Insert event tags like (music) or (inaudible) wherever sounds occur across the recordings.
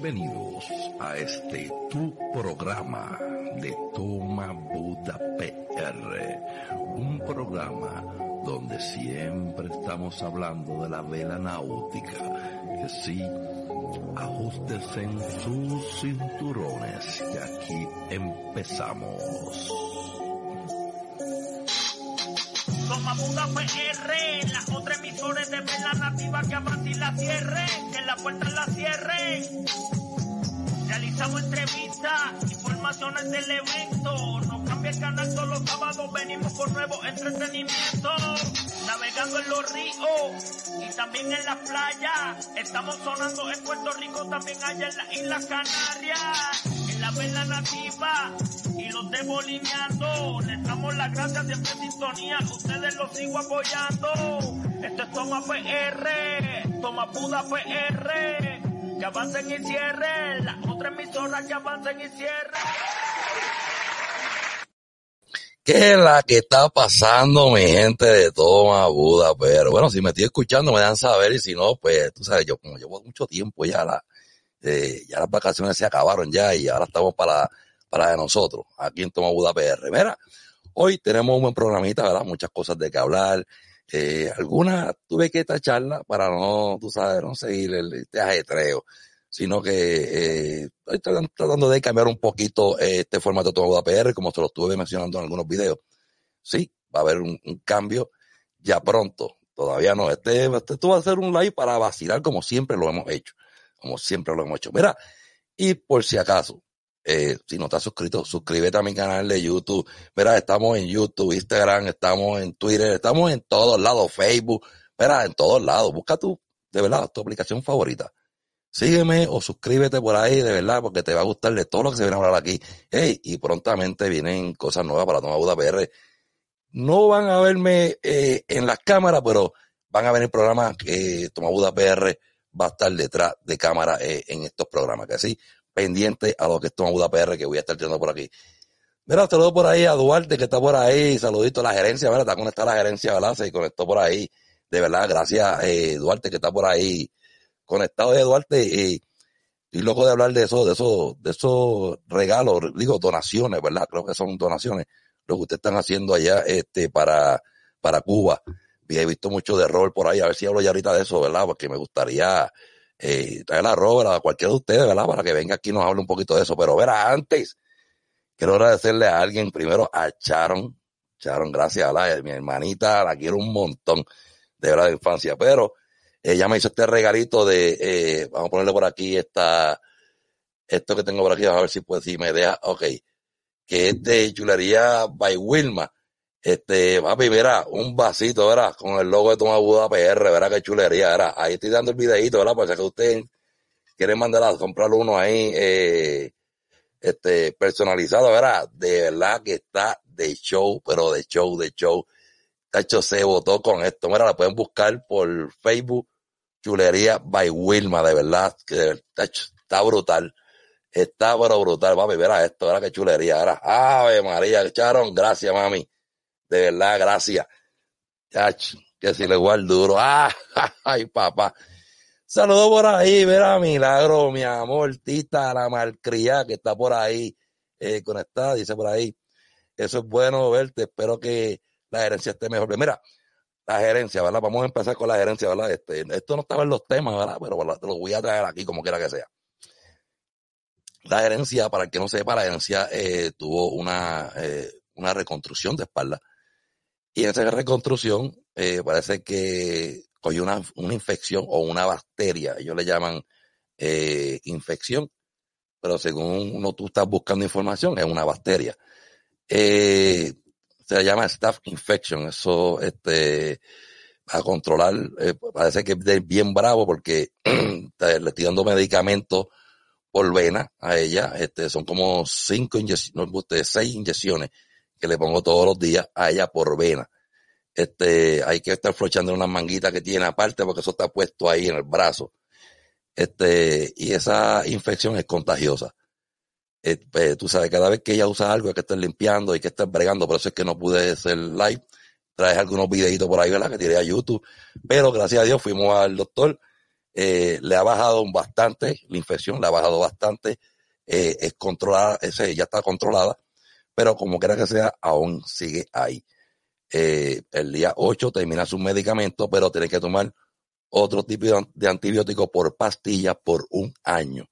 Bienvenidos a este tu programa de Toma Buda PR, un programa donde siempre estamos hablando de la vela náutica, que sí, en sus cinturones y aquí empezamos. Toma Buda PR, las otras emisores de vela nativa que y la cierre, que la puerta la cierre. Realizamos entrevistas, informaciones del evento. No cambia el canal todos los sábados, venimos con nuevo entretenimiento. Navegando en los ríos y también en la playa. Estamos sonando en Puerto Rico, también allá en las Islas Canarias. En la vela nativa y los debo lineando. Les damos las gracias siempre en sintonía, ustedes los sigo apoyando. Esto es Toma PR, Toma Buda PR. Que avancen y cierren, las otras emisoras que avancen y cierren. ¿Qué es la que está pasando, mi gente de Toma Buda? Pero bueno, si me estoy escuchando, me dan saber, y si no, pues tú sabes, yo como llevo mucho tiempo ya, la, eh, ya las vacaciones se acabaron ya y ahora estamos para, para de nosotros, aquí en Toma Buda PR. Mira, hoy tenemos un buen programita, ¿verdad? Muchas cosas de que hablar. Eh, algunas tuve que tacharla para no, tú sabes, no seguir el, este ajetreo, sino que eh, estoy tratando- de cambiar un poquito eh, este formato de Buda PR, como se lo estuve mencionando en algunos videos. Sí, va a haber un, cambio ya pronto. Todavía no. Este, este a ser un live para vacilar como siempre lo hemos hecho. Como siempre lo hemos hecho. Mira, y por si acaso, eh, si no estás suscrito, suscríbete a mi canal de YouTube. Mira, estamos en YouTube, Instagram, estamos en Twitter, estamos en todos lados, Facebook. Mira, en todos lados. Busca tu, de verdad, tu aplicación favorita. Sígueme o suscríbete por ahí, de verdad, porque te va a gustar de todo lo que se viene a hablar aquí. Hey, y prontamente vienen cosas nuevas para Toma Buda PR. No van a verme eh, en las cámaras, pero van a venir programas que Toma Buda PR va a estar detrás de cámara eh, en estos programas, que sí, pendiente a lo que es Toma Buda PR que voy a estar teniendo por aquí. Mira, saludo por ahí a Duarte que está por ahí, saludito a la gerencia, ¿verdad? Está conectada la gerencia, ¿verdad? Se conectó por ahí. De verdad, gracias, eh, Duarte, que está por ahí conectado de Duarte. Y, y loco de hablar de eso, de eso, de esos regalos, digo, donaciones, ¿verdad? Creo que son donaciones, lo que ustedes están haciendo allá, este, para, para Cuba. Y he visto mucho de rol por ahí, a ver si hablo ya ahorita de eso, ¿verdad? Porque me gustaría, eh, traer a Robert, a cualquiera de ustedes, ¿verdad? Para que venga aquí y nos hable un poquito de eso. Pero verá, antes, quiero agradecerle a alguien, primero a Sharon. Sharon, gracias, ¿verdad? Mi hermanita, la quiero un montón, de verdad, de infancia. Pero ella me hizo este regalito de, eh, vamos a ponerle por aquí esta, esto que tengo por aquí, a ver si pues, si me deja, ok, que es de chulería by Wilma. Este, papi, mira, un vasito, ¿verdad? Con el logo de Toma Buda PR, ¿verdad? Qué chulería, ¿verdad? Ahí estoy dando el videito, ¿verdad? Para que ustedes quieren mandar a comprar uno ahí, eh, este, personalizado, ¿verdad? De verdad que está de show, pero de show, de show. Tacho se votó con esto. Mira, la pueden buscar por Facebook, Chulería by Wilma, de verdad, que tacho, está brutal. Está pero brutal, papi, verá esto, verá qué chulería, verá. Ave María, echaron, gracias, mami. De verdad, gracias. Chacho, que si le igual duro. (laughs) Ah, ay, papá. Saludos por ahí, verá, Milagro, mi amor, Tita, la malcría que está por ahí eh, conectada, dice por ahí. Eso es bueno verte, espero que la gerencia esté mejor. Mira, la gerencia, ¿verdad? Vamos a empezar con la gerencia, ¿verdad? Este, esto no estaba en los temas, ¿verdad? Pero ¿verdad? te lo voy a traer aquí como quiera que sea. La gerencia, para el que no sepa, la gerencia eh, tuvo una, eh, una reconstrucción de espalda. Y en esa reconstrucción eh, parece que cogió una, una infección o una bacteria, ellos le llaman eh, infección, pero según uno tú estás buscando información, es una bacteria. Eh, se llama staph infection, eso este, a controlar, eh, parece que es bien bravo porque (clears throat) le estoy dando medicamentos por vena a ella, este, son como cinco inyecciones, seis inyecciones que le pongo todos los días a ella por vena. Este, hay que estar flochando una manguita que tiene aparte porque eso está puesto ahí en el brazo. Este, y esa infección es contagiosa. Eh, pues, tú sabes, cada vez que ella usa algo hay que estar limpiando, hay que estar bregando, por eso es que no pude hacer live. Traes algunos videitos por ahí, ¿verdad? Que tiré a YouTube. Pero gracias a Dios fuimos al doctor. Eh, le ha bajado bastante la infección, le ha bajado bastante. Eh, es controlada, ya está controlada. Pero como quiera que sea, aún sigue ahí. Eh, el día 8 termina su medicamento, pero tiene que tomar otro tipo de antibiótico por pastilla por un año.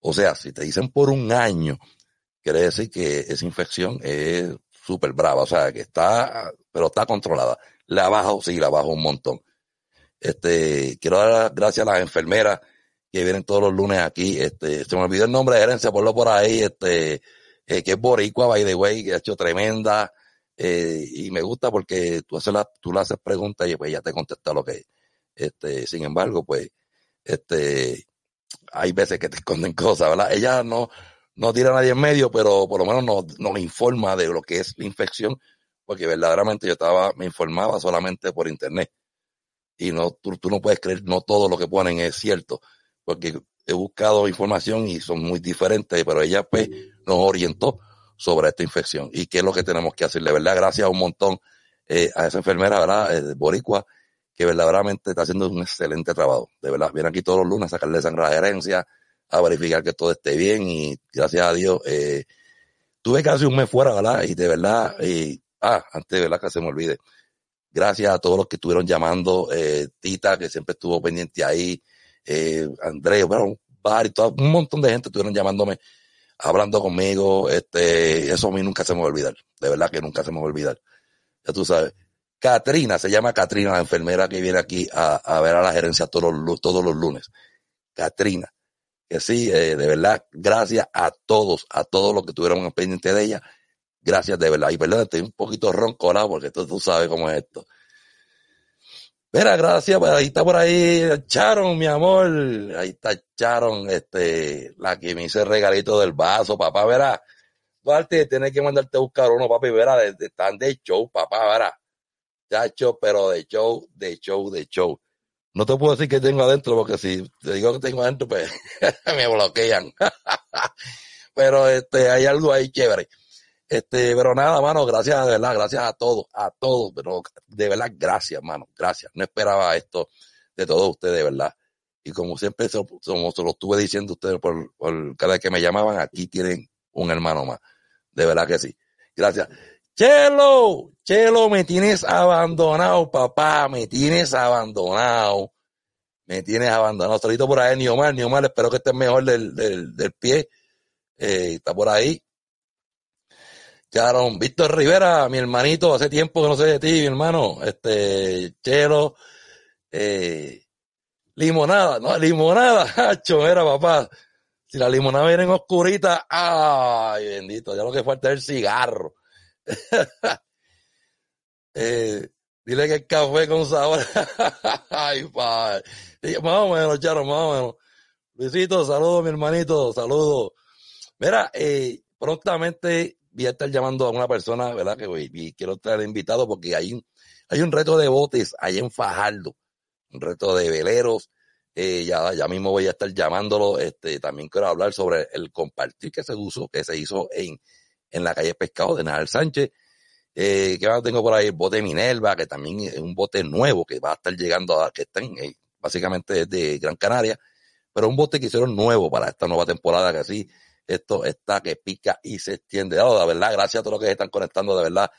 O sea, si te dicen por un año, quiere decir que esa infección es súper brava, o sea, que está, pero está controlada. La bajo, sí, la bajo un montón. Este, quiero dar gracias a las enfermeras que vienen todos los lunes aquí. Este, se me olvidó el nombre de gerencia, ponlo por ahí, este, eh, que es Boricua, by the way, que ha hecho tremenda, eh, y me gusta porque tú, haces tú le haces preguntas y pues ya te contesta lo que Este, sin embargo, pues, este, hay veces que te esconden cosas, ¿verdad? Ella no, no tira a nadie en medio, pero por lo menos nos, nos informa de lo que es la infección, porque verdaderamente yo estaba, me informaba solamente por internet. Y no, tú, tú no puedes creer, no todo lo que ponen es cierto, porque he buscado información y son muy diferentes, pero ella pues nos orientó sobre esta infección y qué es lo que tenemos que hacer. De verdad, gracias un montón eh, a esa enfermera, ¿verdad? Eh, Boricua, que verdaderamente está haciendo un excelente trabajo. De verdad, viene aquí todos los lunes a sacarle sangre a la gerencia, a verificar que todo esté bien y gracias a Dios, eh, tuve casi un mes fuera, ¿verdad? Y de verdad, y, ah, antes de verdad que se me olvide. Gracias a todos los que estuvieron llamando, eh, Tita, que siempre estuvo pendiente ahí, eh, Andrés, bueno, un montón de gente estuvieron llamándome hablando conmigo, este, eso a mí nunca se me va a olvidar, de verdad que nunca se me va a olvidar. Ya tú sabes. Katrina, se llama Katrina, la enfermera que viene aquí a, ver a la gerencia todos los, lunes. Katrina, que sí, eh, de verdad, gracias a todos, a todos los que tuvieron pendiente de ella. Gracias de verdad. Y perdón, estoy un poquito roncorado porque tú, tú sabes cómo es esto. Mira, gracias, pues ahí está por ahí Charon, mi amor. Ahí está Charon, este, la que me hizo el regalito del vaso, papá, verá. Duarte, tienes que mandarte a buscar uno, papi, verá, están de show, papá, verá. Chacho, pero de show, de show, de show. No te puedo decir que tengo adentro, porque si te digo que tengo adentro, pues (laughs) me bloquean. (laughs) pero este, hay algo ahí chévere. Este, pero nada, mano, gracias, de verdad, gracias a todos, a todos, pero de verdad, gracias, mano, gracias. No esperaba esto de todos ustedes, de verdad. Y como siempre, como se lo estuve diciendo ustedes por, por cada vez que me llamaban, aquí tienen un hermano más. De verdad que sí. Gracias. Chelo, Chelo, me tienes abandonado, papá, me tienes abandonado. Me tienes abandonado. Salito por ahí, Niomar, Niomar, espero que estés mejor del, del, del pie. Eh, está por ahí. Charon, Víctor Rivera, mi hermanito, hace tiempo que no sé de ti, mi hermano. Este, Chelo, eh, limonada, no, limonada, (laughs) hacho, era papá. Si la limonada viene en oscurita, ay, bendito, ya lo que falta es el cigarro. (laughs) eh, dile que el café con sabor. (laughs) ay, padre. Más o menos, Charo, más o menos. Luisito, saludos, mi hermanito, saludos. Mira, eh, prontamente voy a estar llamando a una persona, ¿verdad? Que voy, y quiero estar invitado porque hay un, hay un reto de botes ahí en Fajardo, un reto de veleros. Eh, ya, ya mismo voy a estar llamándolo. Este, también quiero hablar sobre el compartir que se usó, que se hizo en, en la calle Pescado de Nadal Sánchez. Eh, que tengo por ahí el bote Minerva, que también es un bote nuevo que va a estar llegando a, que están eh, básicamente de Gran Canaria, pero un bote que hicieron nuevo para esta nueva temporada que así esto está que pica y se extiende. de verdad, gracias a todos los que se están conectando, de verdad.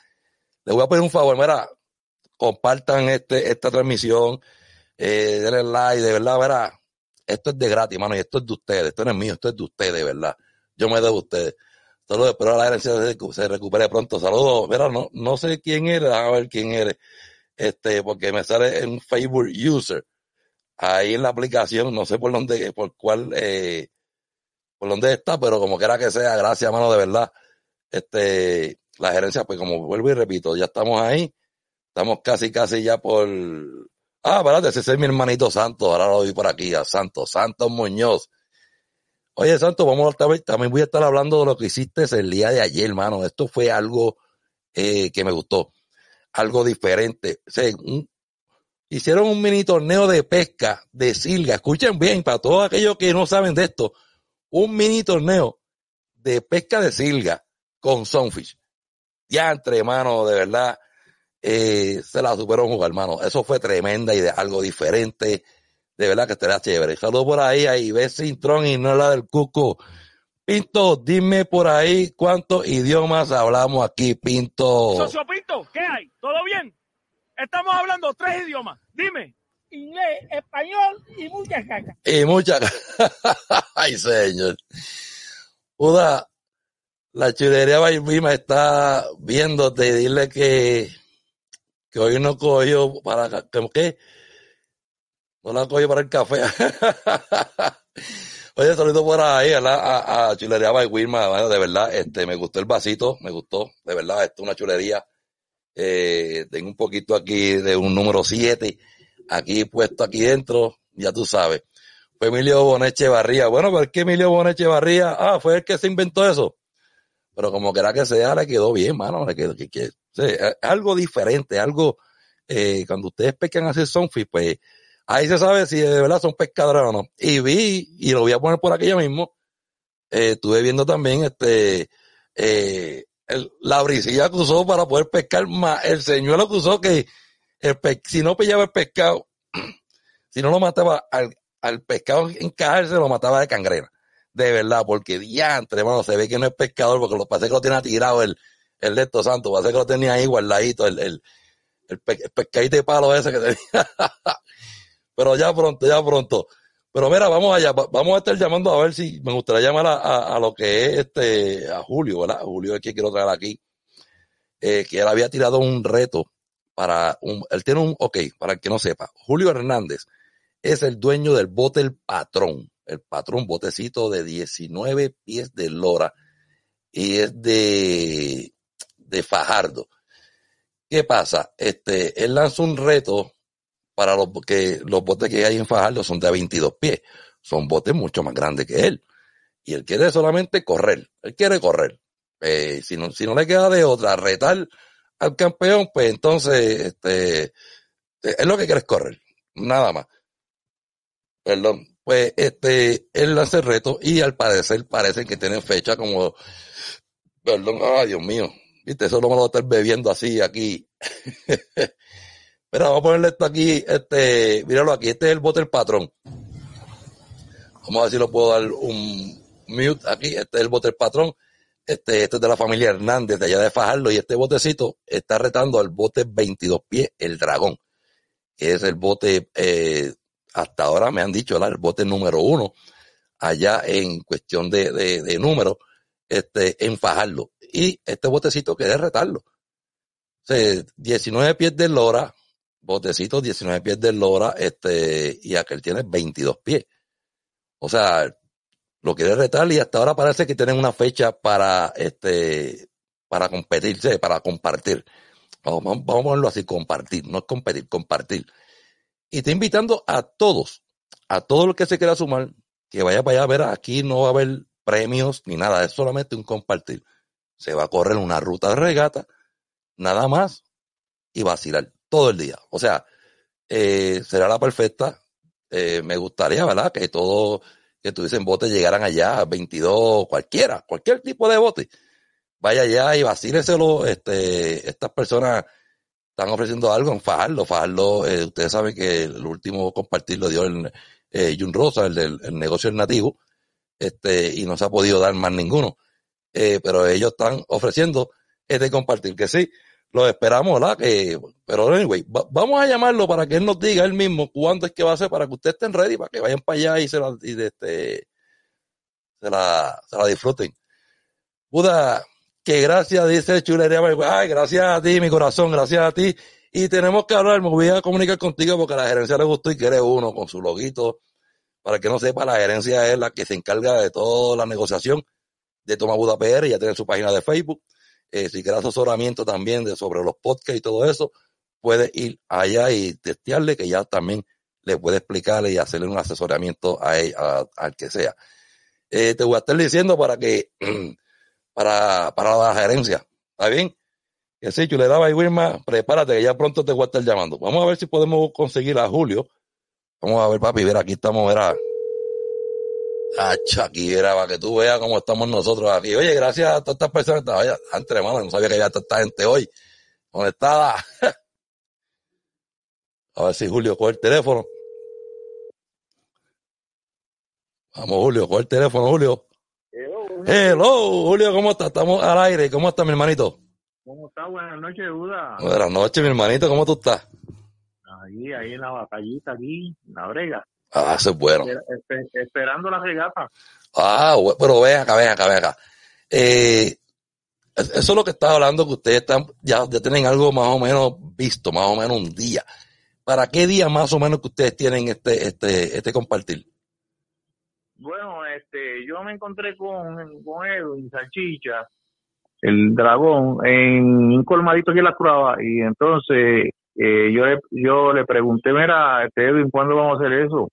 Les voy a pedir un favor, mira, compartan este, esta transmisión, eh, denle like, de verdad, verá, esto es de gratis, mano, y esto es de ustedes, esto no es mío, esto es de ustedes, de verdad. yo me debo a ustedes. Saludos, espero la herencia se recupere pronto. Saludos, mira, no, no sé quién eres, a ver quién eres, este, porque me sale en Facebook User, ahí en la aplicación, no sé por dónde, por cuál, eh, por dónde está, pero como quiera que sea, gracias, mano, de verdad. Este, la gerencia, pues como vuelvo y repito, ya estamos ahí, estamos casi, casi ya por, ah, espérate, ese es mi hermanito Santos, ahora lo vi por aquí, a Santos, Santos Muñoz. Oye, Santos, vamos a también voy a estar hablando de lo que hiciste el día de ayer, hermano. Esto fue algo eh, que me gustó, algo diferente. O sea, hicieron un mini torneo de pesca de silga. Escuchen bien, para todos aquellos que no saben de esto, un mini torneo de pesca de silga con Sunfish. Ya entre, hermano, de verdad, eh, se la superó jugar, hermano. Eso fue tremenda idea, algo diferente. De verdad que estará chévere. Saludos por ahí, ahí ves Sintrón y no la del Cuco. Pinto, dime por ahí cuántos idiomas hablamos aquí, Pinto. Socio Pinto, ¿qué hay? ¿Todo bien? Estamos hablando tres idiomas. Dime. Inglés, español y mucha caca. Y mucha (laughs) Ay, señor. Uda, la chulería Baibima está viéndote y dile que, que hoy no cogió para, ¿qué? No la cogió para el café. (laughs) Oye, saludo por ahí a, a, a Chulería Baibima, de verdad, este, me gustó el vasito, me gustó, de verdad, esto es una chulería. Eh, tengo un poquito aquí de un número 7, aquí puesto aquí dentro, ya tú sabes. Fue Emilio Boneche Barría. Bueno, ¿por qué Emilio Boneche Barría? Ah, fue el que se inventó eso pero como quiera que sea, le quedó bien, mano, le quedó, que, que, algo diferente, algo, eh, cuando ustedes pescan hacer sunfish, pues ahí se sabe si de verdad son pescadores o no. Y vi, y lo voy a poner por aquello mismo, eh, estuve viendo también este, eh, la brisilla que usó para poder pescar más, el señuelo que usó que el si no pillaba el pescado, (clears throat) si no lo mataba al, al pescado en se lo mataba de cangrena de verdad, porque diantre, hermano, se ve que no es pescador, porque lo pasé que lo tiene tirado el, el de estos santos, parece que lo tenía ahí guardadito, el, el, el, pescadito de palo ese que tenía. (laughs) Pero ya pronto, ya pronto. Pero mira, vamos allá, vamos a estar llamando a ver si me gustaría llamar a, a, lo que es este, a Julio, ¿verdad? Julio es que quiero traer aquí, eh, que él había tirado un reto para un, él tiene un, ok, para que no sepa, Julio Hernández es el dueño del bote El Patrón el patrón, botecito de 19 pies de lora y es de, de Fajardo. ¿Qué pasa? Este, él lanza un reto para los que los botes que hay en Fajardo son de 22 pies. Son botes mucho más grandes que él. Y él quiere solamente correr. Él quiere correr. Eh, si, no, si no le queda de otra, retar al campeón, pues entonces, este, es lo que quiere es correr. Nada más. Perdón pues este, él hace el reto y al parecer parece que tiene fecha como, perdón, ay Dios mío, viste, eso no me lo voy a estar bebiendo así aquí. (laughs) Pero vamos a ponerle esto aquí, este, míralo aquí, este es el bote del patrón. Vamos a ver si lo puedo dar un mute aquí, este es el bote del patrón. Este, este es de la familia Hernández, de allá de Fajardo, y este botecito está retando al bote 22 pies, el dragón, que es el bote eh, hasta ahora me han dicho el bote número uno allá en cuestión de, de, este, en Fajardo. Y este botecito quiere retarlo. O 19 pies de lora, botecito 19 pies de lora, este, y aquel tiene 22 pies. O sea, lo quiere retar y hasta ahora parece que tienen una fecha para, este, para competirse, para compartir. Vamos, vamos a ponerlo así, compartir, no es competir, compartir. Y está invitando a todos, a todo el que se quiera sumar, que vaya para allá a ver, aquí no va a haber premios ni nada, es solamente un compartir. Se va a correr una ruta de regata, nada más, y vacilar todo el día. O sea, eh, será la perfecta. Eh, me gustaría, ¿verdad? Que todo, que tuviesen botes llegaran allá, 22, cualquiera, cualquier tipo de bote. Vaya allá y vacíleselo, este, estas personas están ofreciendo algo en Fajardo. Fajardo, eh, ustedes saben que el último compartir lo dio el eh, Jun Rosa, el del negocio nativo, este, y no se ha podido dar más ninguno. Eh, pero ellos están ofreciendo este compartir, que sí, lo esperamos, ¿verdad? Que, pero anyway, vamos a llamarlo para que él nos diga él mismo cuándo es que va a ser para que ustedes estén ready, para que vayan para allá y se, y este, se la, se la disfruten. Buda, que gracias, dice Chulería. Ay, gracias a ti, mi corazón, gracias a ti. Y tenemos que hablar, me voy a comunicar contigo porque a la gerencia le gustó y quiere uno con su loguito. Para que no sepa, la gerencia es la que se encarga de toda la negociación de Toma Buda PR, ya tiene su página de Facebook. Eh, si quieres asesoramiento también de sobre los podcasts y todo eso, puede ir allá y testearle, que ya también le puede explicarle y hacerle un asesoramiento a, al que sea. Eh, te voy a estar diciendo para que, (clears throat) para, para la gerencia, ¿está bien? Que sí, yo le daba a Wilma, prepárate que ya pronto te voy a estar llamando. Vamos a ver si podemos conseguir a Julio. Vamos a ver, papi, ver, aquí estamos, verá. Hacha, aquí era para que tú veas cómo estamos nosotros aquí. Oye, gracias a todas estas personas. Vaya, antes, hermano, no sabía que había esta gente hoy conectada. (laughs) A ver si Julio coge el teléfono. Vamos, Julio, coge el teléfono, Julio. Hello, Julio, ¿cómo estás? Estamos al aire. ¿Cómo estás, mi hermanito? ¿Cómo estás? Buenas noches, Duda. Buenas noches, mi hermanito. ¿Cómo tú estás? Ahí, ahí en la batallita, aquí, en la brega. Ah, eso es bueno. esperando la regata. Ah, pero ven acá, ven acá, ven acá. Eh, eso es lo que estaba hablando, que ustedes están, ya, ya tienen algo más o menos visto, más o menos un día. ¿Para qué día más o menos que ustedes tienen este, este, este compartir? Bueno, este, yo me encontré con, con Edwin Salchicha, el dragón, en un colmadito aquí en la Curaba, y entonces eh, yo, le, yo le pregunté, mira, este Edwin, ¿cuándo vamos a hacer eso?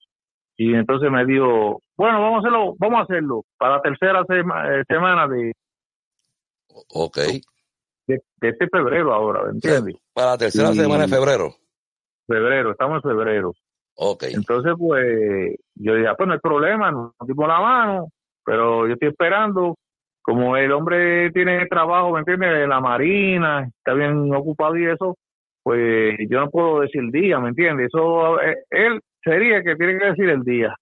Y entonces me dijo, bueno, vamos a hacerlo, vamos a hacerlo para la tercera eh, semana de... Ok. De, este febrero ahora, ¿entiendes? Para la tercera semana de febrero febrero, estamos en febrero. Ok. Entonces, pues, yo dije, ah, pues no hay problema, nos dimos la mano, pero yo estoy esperando, como el hombre tiene trabajo, ¿me entiendes? De la marina, está bien ocupado y eso, pues yo no puedo decir el día, ¿me entiendes? Eso, eh, él sería que tiene que decir el día.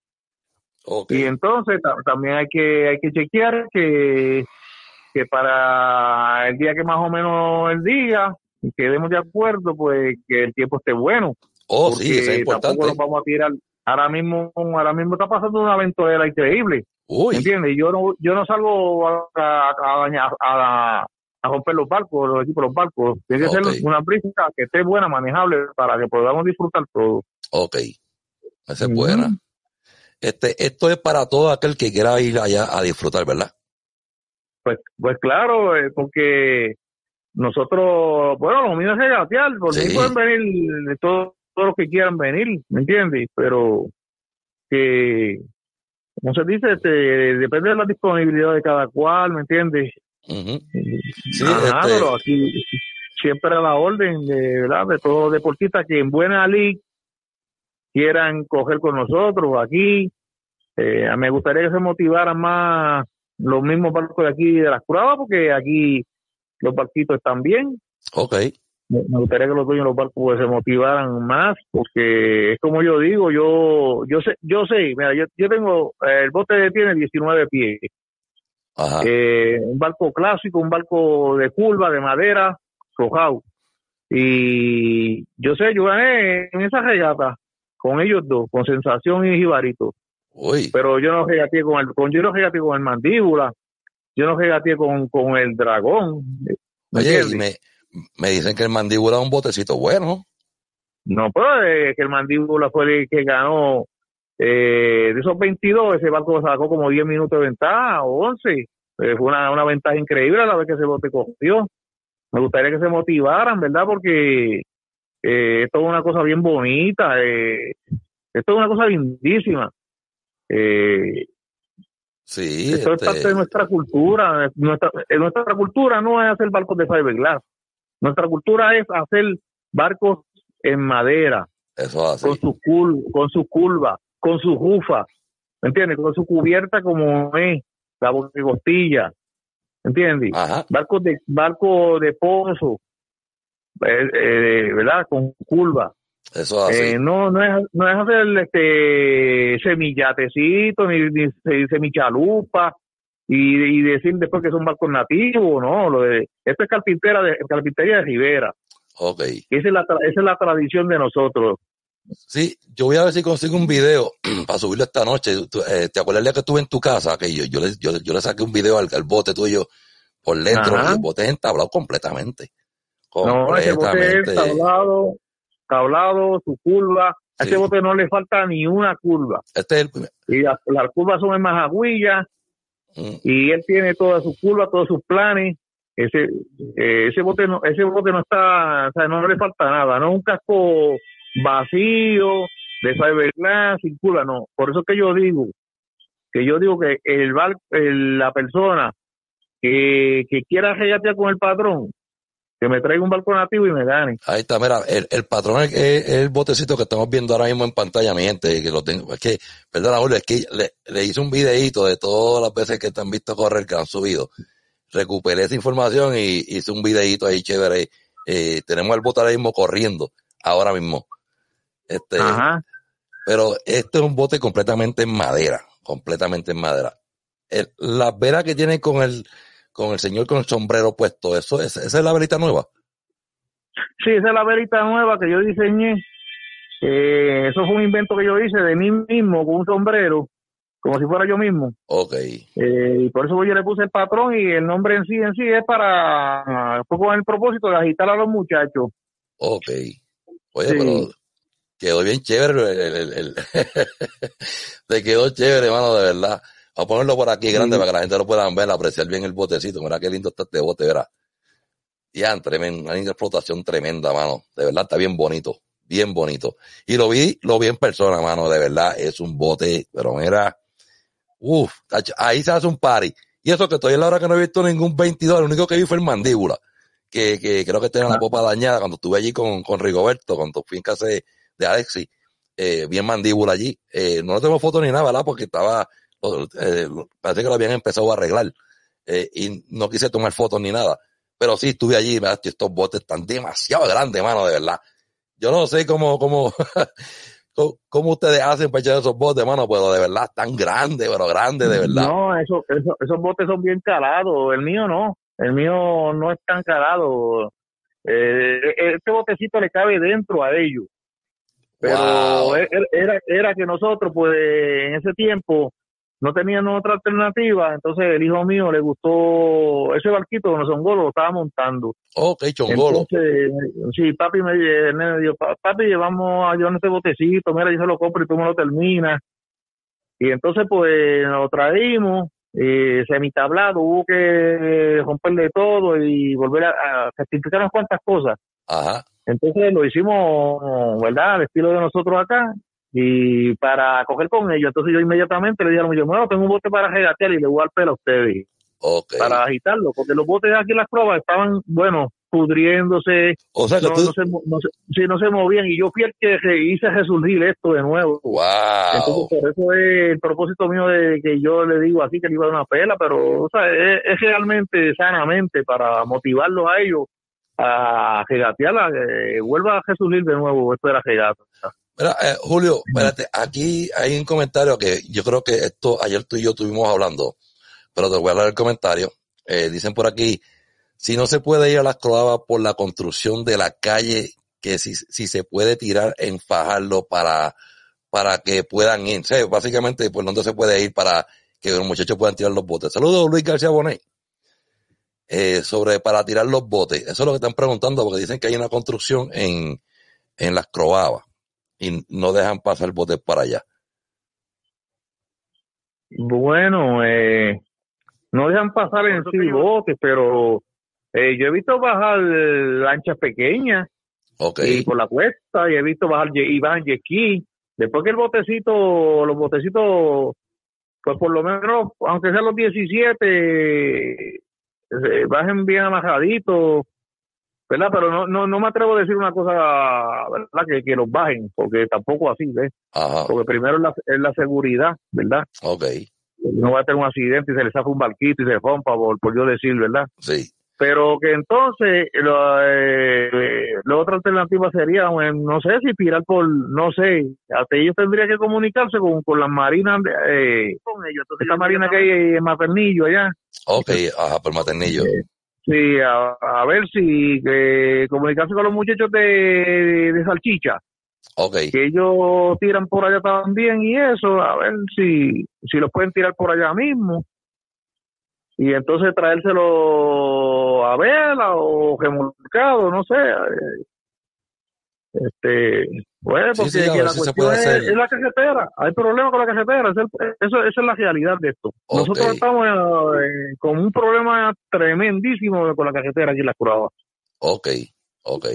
Okay. Y entonces también hay que, hay que chequear que, que para el día que más o menos el día, quedemos de acuerdo, pues que el tiempo esté bueno. Oh, sí, es importante. Tampoco nos vamos a tirar. Ahora mismo, ahora mismo está pasando una aventura increíble. Uy. ¿Entiendes? Yo no, yo no salgo a, a, a, romper los barcos, los equipos los barcos. Tiene que ser una brisa que esté buena, manejable, para que podamos disfrutar todo. Ok. Esa es buena. Este, esto es para todo aquel que quiera ir allá a disfrutar, ¿verdad? Pues, pues claro, eh, porque nosotros, bueno, lo mío es regatear, porque sí. pueden venir todos, todos los que quieran venir, ¿me entiendes? Pero que, como se dice, este, depende de la disponibilidad de cada cual, ¿me entiendes? Sí, Ajá, este... pero aquí siempre a la orden de, ¿verdad? de todos los deportistas que en buena liga quieran coger con nosotros aquí. Eh, me gustaría que se motivaran más los mismos barcos de aquí de las pruebas, porque aquí los barquitos están bien. Ok. Me, gustaría que los dueños de los barcos pues, se motivaran más, porque es como yo digo, yo yo sé, yo sé, mira, yo, yo tengo, eh, el bote tiene 19 pies. Eh, un barco clásico, un barco de curva, de madera, cojado. Y yo sé, yo gané en esa regata con ellos dos, con Sensación y Jibarito. Uy. Pero yo no regateé con el, con, yo no regateé con el mandíbula, yo no regateé con, con el dragón. Oye, y me, me dicen que el mandíbula es un botecito bueno. No, pero eh, que el mandíbula fue el que ganó eh, de esos 22, ese barco sacó como 10 minutos de ventaja o 11. Eh, fue una, una ventaja increíble a la vez que ese bote cogió. Me gustaría que se motivaran, ¿verdad? Porque eh, esto es una cosa bien bonita, eh, esto es una cosa lindísima. Eh, Sí, Esto este... es parte de nuestra cultura. Nuestra, nuestra cultura no es hacer barcos de fiberglass. Nuestra cultura es hacer barcos en madera. Eso así. Con su, cul, con su curva, con su jufa. ¿Me entiendes? Con su cubierta como es, la costilla. ¿Me entiendes? Barcos de, barco de pozo. Eh, eh, ¿Verdad? Con curva. Eso así. Eh, no, no es, no es hacer este semillatecito ni, ni semichalupa y, y, decir después que son barcos nativos, no, lo de, esto es carpintera de, carpintería de Rivera. Ok. Esa es la, esa es la tradición de nosotros. Sí, yo voy a ver si consigo un video (clears throat) para subirlo esta noche. Eh, ¿Te acuerdas el día que estuve en tu casa? Que yo, yo, le, yo, yo le saqué un video al, al bote tuyo por dentro Ajá. el bote es entablado completamente. No, ese bote es tablado, tablado, su curva. A Sí. ese bote no le falta ni una curva. Este es el primer- Y las, las curvas son en Majagüilla mm, y él tiene todas sus curvas, todos sus planes. Ese, eh, ese bote no, ese bote no está, o sea, no le falta nada. No es un casco vacío, de sin curva, no. Por eso que yo digo, que yo digo que el, bar- el- la persona que, que quiera regatear con el patrón, que me traiga un barco nativo y me gane. Ahí está, mira, el, el patrón es, el botecito que estamos viendo ahora mismo en pantalla, mi gente, que lo tengo, es que, Julio, es que le, le hice un videíto de todas las veces que te han visto correr, que han subido. Recuperé esa información y hice un videíto ahí chévere. Eh, tenemos el mismo corriendo, ahora mismo. Este, Ajá. pero este es un bote completamente en madera, completamente en madera. El- las velas que tiene con el, con el señor con el sombrero puesto, eso es, esa es la velita nueva. Sí, esa es la verita nueva que yo diseñé. Eh, eso fue un invento que yo hice de mí mismo con un sombrero, como si fuera yo mismo. Ok. Eh, y por eso yo le puse el patrón y el nombre en sí en sí es para, fue con el propósito de agitar a los muchachos. Ok. Oye, Sí. pero quedó bien chévere. El, el- el- (laughs) quedó chévere, hermano, de verdad. Vamos a ponerlo por aquí grande Sí. para que la gente lo pueda ver, apreciar bien el botecito. Mira qué lindo está este bote, verá. Ya, tremendo, una explotación tremenda, mano. De verdad está bien bonito, bien bonito. Y lo vi, lo vi en persona, mano, de verdad, es un bote, pero mira, uff, ahí se hace un party. Y eso que estoy en la hora que no he visto ningún 22, lo único que vi fue el mandíbula, que, que creo que tenía la popa dañada cuando estuve allí con, con Rigoberto, cuando fui en casa de, de Alexi, eh, bien mandíbula allí. Eh, no tengo fotos ni nada, ¿verdad? Porque estaba, eh, parece que lo habían empezado a arreglar, eh, y no quise tomar fotos ni nada. Pero sí estuve allí, ¿verdad? estos botes están demasiado grandes, mano, de verdad. Yo no sé cómo, (laughs) cómo, cómo, ustedes hacen para echar esos botes, mano, pero de verdad están grandes, pero grandes, de verdad. No, eso, eso- esos botes son bien calados. El mío no. El mío no es tan calado. Eh, este botecito le cabe dentro a ellos. Pero Wow. e- era, era que nosotros, pues, en ese tiempo no teníamos otra alternativa. Entonces, el hijo mío le gustó ese barquito con los hongos, lo estaba montando. Ok, chongolo. Entonces, sí, papi me, el nene dijo, "Pa- papi, vamos a llevar este botecito, mira, yo se lo compro y tú me lo terminas. Y entonces, pues, lo traímos, eh, semitablado, hubo que romperle todo y volver a, a certificar unas cuantas cosas. Ajá. Entonces lo hicimos, ¿verdad? Al estilo de nosotros acá y para coger con ellos. Entonces yo inmediatamente le dije a los bueno, tengo un bote para regatear y le voy a dar pelo a ustedes para agitarlo, porque los botes aquí en las pruebas estaban, bueno, pudriéndose, O sea que no, tú, no se, no, se, sí, no se movían y yo fui el que hice resurgir esto de nuevo. wow. Entonces, por eso es el propósito mío de que yo le digo así que le iba a dar una pela, pero o sea, es, es realmente sanamente para motivarlos a ellos a regatear, a que vuelva a resurgir de nuevo esto de la eh, Julio, espérate, aquí hay un comentario que yo creo que esto, ayer tú y yo estuvimos hablando, pero te voy a leer el comentario. Eh, dicen por aquí, si no se puede ir a las croabas por la construcción de la calle, que si, si se puede tirar en Fajardo para, para que puedan ir. Básicamente, por dónde se puede ir para que los muchachos puedan tirar los botes. Saludos, Luis García Bonet. Eh, sobre para tirar los botes. Eso es lo que están preguntando, porque dicen que hay una construcción en, en las croabas y no dejan pasar botes para allá. Bueno, eh, no dejan pasar en sí botes, pero eh, yo he visto bajar lanchas pequeñas Ok. y por la cuesta y he visto bajar y bajan jet ski. Después que el botecito, los botecitos, pues por lo menos, aunque sean los 17, eh, bajen bien amarraditos, ¿verdad? Pero no, no, no me atrevo a decir una cosa, ¿verdad? Que, que los bajen, porque tampoco así, ¿ves? Ajá. Porque primero es la, es la seguridad, ¿verdad? Ok. No va a tener un accidente y se le zafa un barquito y se rompa, por, por yo decir, ¿verdad? Sí. Pero que entonces lo, eh, la otra alternativa sería eh, no sé si tirar por no sé hasta ellos tendrían que comunicarse con, con las marinas eh, con ellos entonces esa marina que hay en Maternillo allá Ok. Ajá, por maternillo. sí a, a ver si eh, comunicarse con los muchachos de, de salchicha Ok. que ellos tiran por allá también y eso, a ver si, si los pueden tirar por allá mismo. Y entonces traérselo a vela o remolcado, no sé. eh, Este, Sí, porque sí, la si cuestión es, la carretera. Hay problema con la carretera. es el- eso, esa es la realidad de esto. Nosotros estamos eh, con un problema tremendísimo con la carretera aquí en la Curaba. Ok, ok.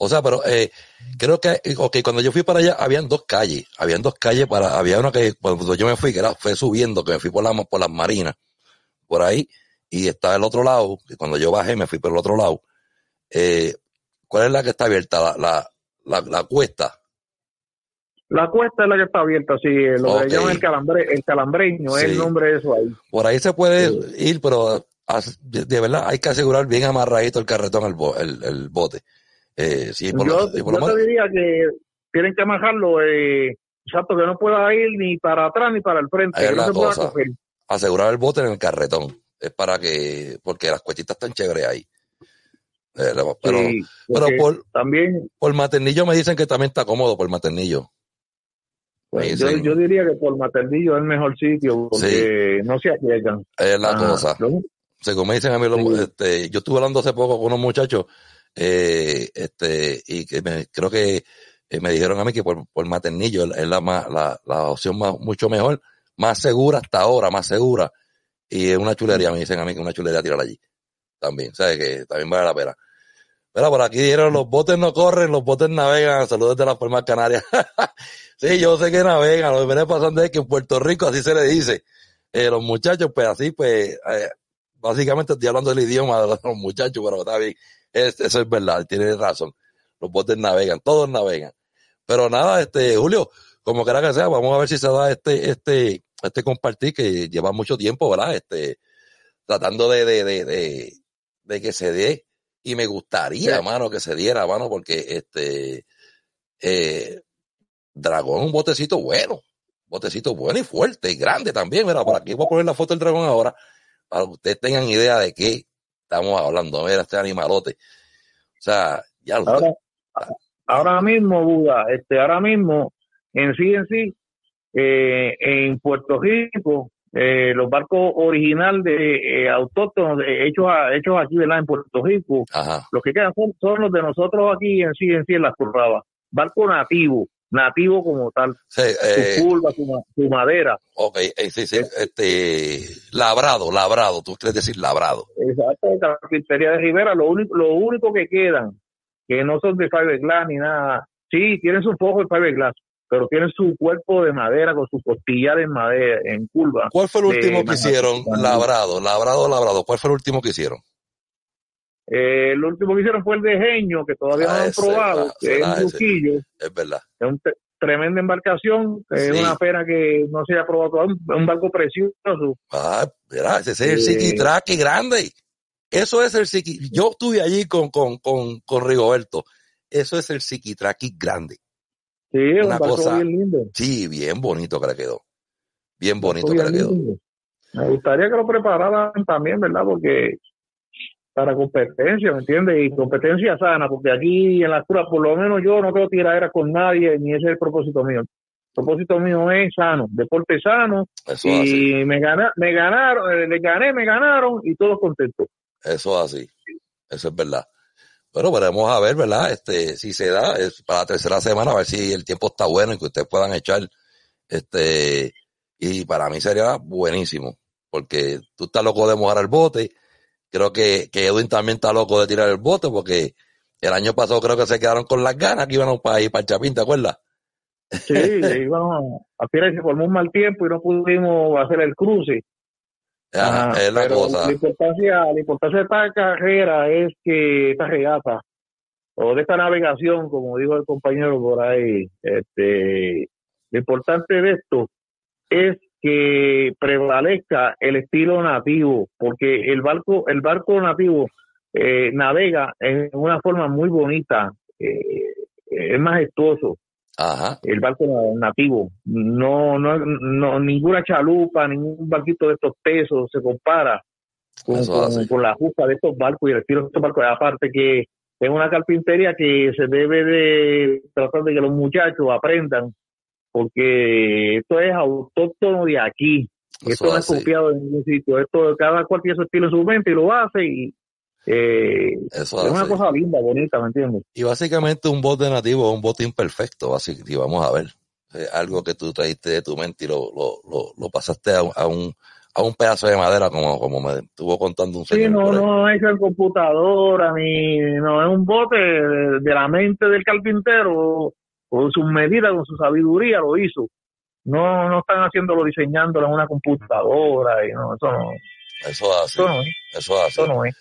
O sea, pero eh, creo que, ok, cuando yo fui para allá, habían dos calles, habían dos calles para, había una que cuando yo me fui, que era, fue subiendo, que me fui por, la, por las marinas, por ahí, y está el otro lado, que cuando yo bajé me fui por el otro lado. Eh, ¿Cuál es la que está abierta? La, la, la, la cuesta. La cuesta es la que está abierta, sí, eh, lo que llaman el, calambre, el calambreño, es el nombre de eso ahí. Por ahí se puede ir, pero de, verdad hay que asegurar bien amarradito el carretón, el, bo- el, el bote. Eh, sí, por yo lo, por yo te diría que tienen que manejarlo, eh, exacto, que no pueda ir ni para atrás ni para el frente, Ahí es no la cosa. Asegurar el bote en el carretón. Es para que, porque las cuestitas están chéveres ahí. Pero, Sí, pero por, también, por maternillo me dicen que también está cómodo por maternillo. pues, yo, yo diría que por Maternillo es el mejor sitio, porque no se arriesgan. Es la Ah, cosa. Según me dicen a mí, los- Sí. este, yo estuve hablando hace poco con unos muchachos, eh, este, y que me- creo que eh, me dijeron a mí que por, por maternillo es la, la, la opción más, mucho mejor, más segura hasta ahora, más segura. Y es una chulería, me dicen a mí que una chulería tirar allí. También, ¿sabes? Que también vale la pena. Mira, por aquí dijeron, los botes no corren, los botes navegan. Saludos de las Palmas Canarias. (laughs) sí, yo sé que navegan. Lo que viene pasando es que en Puerto Rico así se le dice. Eh, los muchachos, pues así, pues, eh, básicamente estoy hablando el idioma de los muchachos, pero está bien. Es- eso es verdad, tiene razón. Los botes navegan, todos navegan. Pero nada, este, Julio, como quiera que sea, vamos a ver si se da este, este, este compartir que lleva mucho tiempo, ¿verdad? Este, tratando de, de, de, de, de que se dé. Y me gustaría, Sí. mano, que se diera, mano, porque este, eh, Dragón es un botecito bueno, botecito bueno y fuerte y grande también. Mira, por aquí voy a poner la foto del dragón ahora, para que ustedes tengan idea de qué estamos hablando. Mira, este animalote. O sea, ya lo Ahora, ahora mismo, Buda, este, ahora mismo, en sí, en sí, eh, en Puerto Rico, eh, los barcos original de eh, autóctonos hechos, a- hechos aquí, ¿verdad? En Puerto Rico, Ajá. los que quedan son, son los de nosotros aquí en sí, en sí, en las currabas. Barco nativo, nativo como tal, Sí, eh, su curva, su, ma- su madera. ok, eh, sí, sí, este, labrado, labrado, tú quieres decir labrado. Exacto, la carpintería de Rivera, lo único, lo único que quedan, que no son de fiberglass ni nada, sí, tienen su fojo de fiberglass, pero tienen su cuerpo de madera con sus costillas en madera, en curva. ¿Cuál fue el último que hicieron? Labrado, labrado, labrado. ¿Cuál fue el último que hicieron? Eh, el último que hicieron fue el de Geño, que todavía Ah, no han probado, ah, que es un ese. Trujillo, Es verdad. es una tremenda embarcación, es una pena que no se haya probado todavía, un, un barco precioso. Ah, mira, ese es el Eh, psiquitraque grande. Eso es el psiqui. Yo estuve allí con, con, con, con Rigoberto. Eso es el psiquitraque grande. Sí, Una un cosa- bien lindo. Sí, bien bonito que le quedó. Bien bonito que Bien le quedó. lindo. Me gustaría que lo prepararan también, ¿verdad? Porque para competencia, ¿me entiendes? Y competencia sana, porque aquí en la cura, por lo menos yo no tengo tiraderas con nadie, ni ese es el propósito mío. El propósito mío es sano, deporte sano, Eso así. y me, gana, me ganaron, eh, le gané, me ganaron, y todos contentos. Eso es así. Eso es verdad. Bueno, veremos a ver, ¿verdad? Este, si se da, es para la tercera semana, a ver si el tiempo está bueno y que ustedes puedan echar, este, y para mí sería buenísimo, porque tú estás loco de mojar el bote, creo que, que Edwin también está loco de tirar el bote, porque el año pasado creo que se quedaron con las ganas que iban para ir para el Chapín, ¿te acuerdas? Sí, íbamos a tirar y se formó un mal tiempo y no pudimos hacer el cruce. Ah, Ajá, es la cosa. La importancia, la importancia de esta carrera es que esta regata o de esta navegación, como dijo el compañero por ahí, este, lo importante de esto es que prevalezca el estilo nativo, porque el barco, el barco nativo eh, navega en una forma muy bonita, eh, es majestuoso Ajá, el barco nativo. No, no, no, ninguna chalupa, ningún barquito de estos pesos se compara con, con, la justa de estos barcos y el estilo de estos barcos. Aparte que es una carpintería que se debe de tratar de que los muchachos aprendan, porque esto es autóctono de aquí. Eso Esto no es copiado en ningún sitio. Esto, cada cual tiene su estilo en su mente y lo hace y eh, Eso es una así. cosa linda, bonita, ¿me entiendes? Y básicamente un bote nativo es un bote imperfecto, básicamente, y vamos a ver. Eh, algo que tú trajiste de tu mente y lo, lo, lo, lo pasaste a, un- a un a un pedazo de madera como, como me estuvo contando un Sí, señor. no, por ahí. no es en computadora, ni no es un bote de, de la mente del carpintero, con sus medidas, con su sabiduría lo hizo. No, no están haciéndolo, diseñándolo en una computadora, y no, eso no, Eso es así, eso no es, eso es así. eso no es.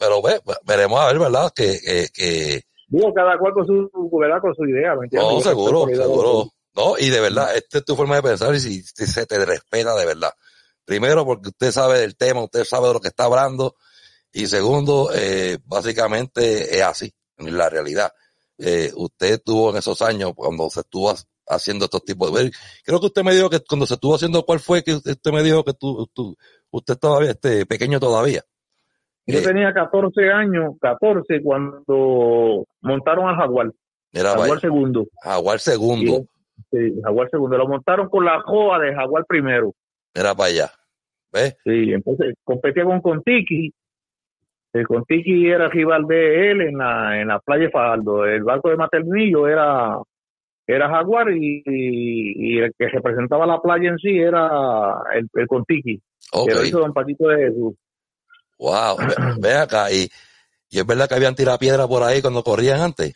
Pero ve, veremos a ver, ¿verdad? Que, que, que Digo, cada cual con su, ¿verdad? Con su idea, ¿me entiendes? no, seguro, seguro. No, y de verdad, esta es tu forma de pensar y si, si se te respeta de verdad. Primero, porque usted sabe del tema, usted sabe de lo que está hablando. Y segundo, eh, básicamente es así, en la realidad. Eh, usted tuvo en esos años, cuando se estuvo ha- haciendo estos tipos de... Creo que usted me dijo que cuando se estuvo haciendo, ¿cuál fue que usted usted me dijo que tú, tú- usted todavía, este, pequeño todavía? Yo Eh, tenía 14 años, 14, cuando montaron al Jaguar, Era Jaguar vaya, segundo. Jaguar segundo, Sí, Jaguar segundo. Lo montaron con la joa de Jaguar primero. era para allá. ¿Ves? Sí, entonces competía con Contiki. El Contiki era rival de él en la, en la playa Fajardo. El barco de Maternillo era, era Jaguar y, y, y el que representaba la playa en sí era el, el Contiki, Ok. que lo hizo Don Paquito de Jesús. Wow. (clears throat) Ve, acá. Y, y es verdad que habían tirado piedra por ahí cuando corrían antes.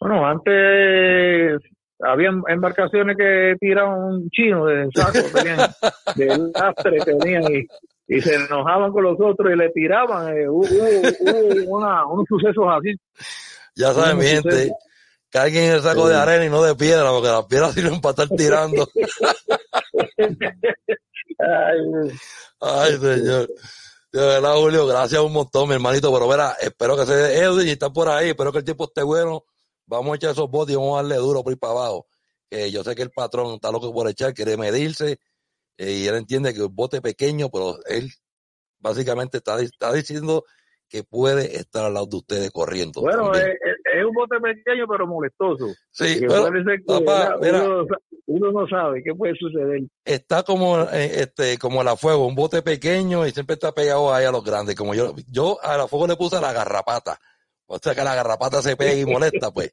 Bueno, antes había embarcaciones que tiraban un chino de saco, tenían, de lastre tenían y, y se enojaban con los otros y le tiraban. eh, hubo una- unos sucesos así. Ya saben, mi gente, sucede. carguen el saco Sí. de arena y no de piedra, porque las piedras sirven para estar tirando. (laughs) Ay, (laughs) Ay, señor. De verdad, Julio, gracias un montón, mi hermanito. Pero verá, espero que se dé Edwin y está por ahí. Espero que el tiempo esté bueno. Vamos a echar esos botes y vamos a darle duro por ir para abajo. Eh, yo sé que el patrón está loco por echar, quiere medirse. eh, y él entiende que el bote es pequeño, pero él básicamente está, está diciendo que puede estar al lado de ustedes corriendo. bueno, también. Es, un bote pequeño pero molestoso. sí, pero que, papá, ¿verdad? mira. uno, uno no sabe qué puede suceder. está como eh, este como el a fuego, un bote pequeño y siempre está pegado ahí a los grandes. Como yo, yo a la fuego le puse la garrapata. O sea que la garrapata se pega y molesta, pues.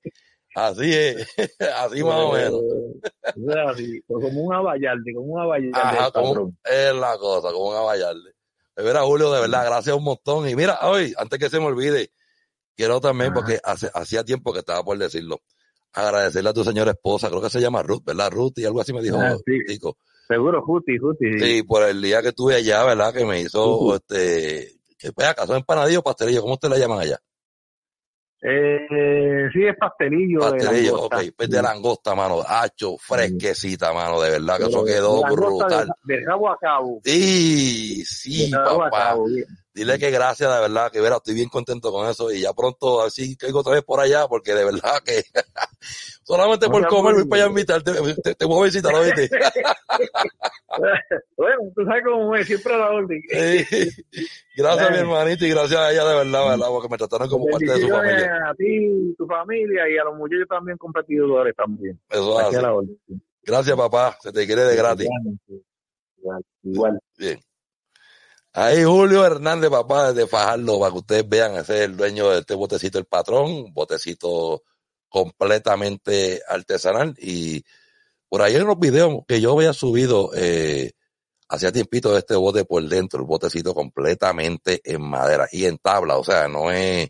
Así es, (laughs) así más o menos. Eh, o sea, así, pues como un abayalde, como un Ajá, como, patrón. es la cosa, como un abayarle. De veras, Julio, de verdad, gracias un montón. Y mira, hoy, antes que se me olvide, quiero también, Ajá. porque hace, hacía tiempo que estaba por decirlo, agradecerle a tu señora esposa, creo que se llama Ruth, ¿verdad? Ruth y algo así me dijo, Ah, sí. Tico. Seguro, Juti, Juti. Sí, por el día que estuve allá, ¿verdad? Que me hizo, este, que pues acá son empanadillos pastelillos, ¿cómo ustedes la llaman allá? Eh, sí, es pastelillo. de Pastelillos, langosta. ok, pues de langosta, mano, hacho, fresquecita, mano, de verdad, que eso quedó de brutal. De, de cabo a cabo. Sí, sí, de a papá. cabo. Dile que gracias, de verdad, que verá, estoy bien contento con eso y ya pronto así caigo otra vez por allá porque de verdad que (laughs) solamente No por comer voy para allá a invitarte, te, te voy a visitar, ¿oíste? (laughs) bueno, tú sabes cómo es, siempre a la orden. (laughs) Sí. Gracias, mi hermanito, y gracias a ella, de verdad, ¿verdad? Porque me trataron como parte de su familia. A ti, tu familia y a los muchachos también competidores también. Eso es así. Gracias, papá. Se te quiere de gratis. Igual, igual. Bien. Ahí Julio Hernández, papá, desde Fajardo, para que ustedes vean, ese es el dueño de este botecito, el patrón, botecito completamente artesanal. Y por ahí hay unos videos que yo había subido eh, hacía tiempito de este bote por dentro, el botecito completamente en madera y en tabla, o sea, no es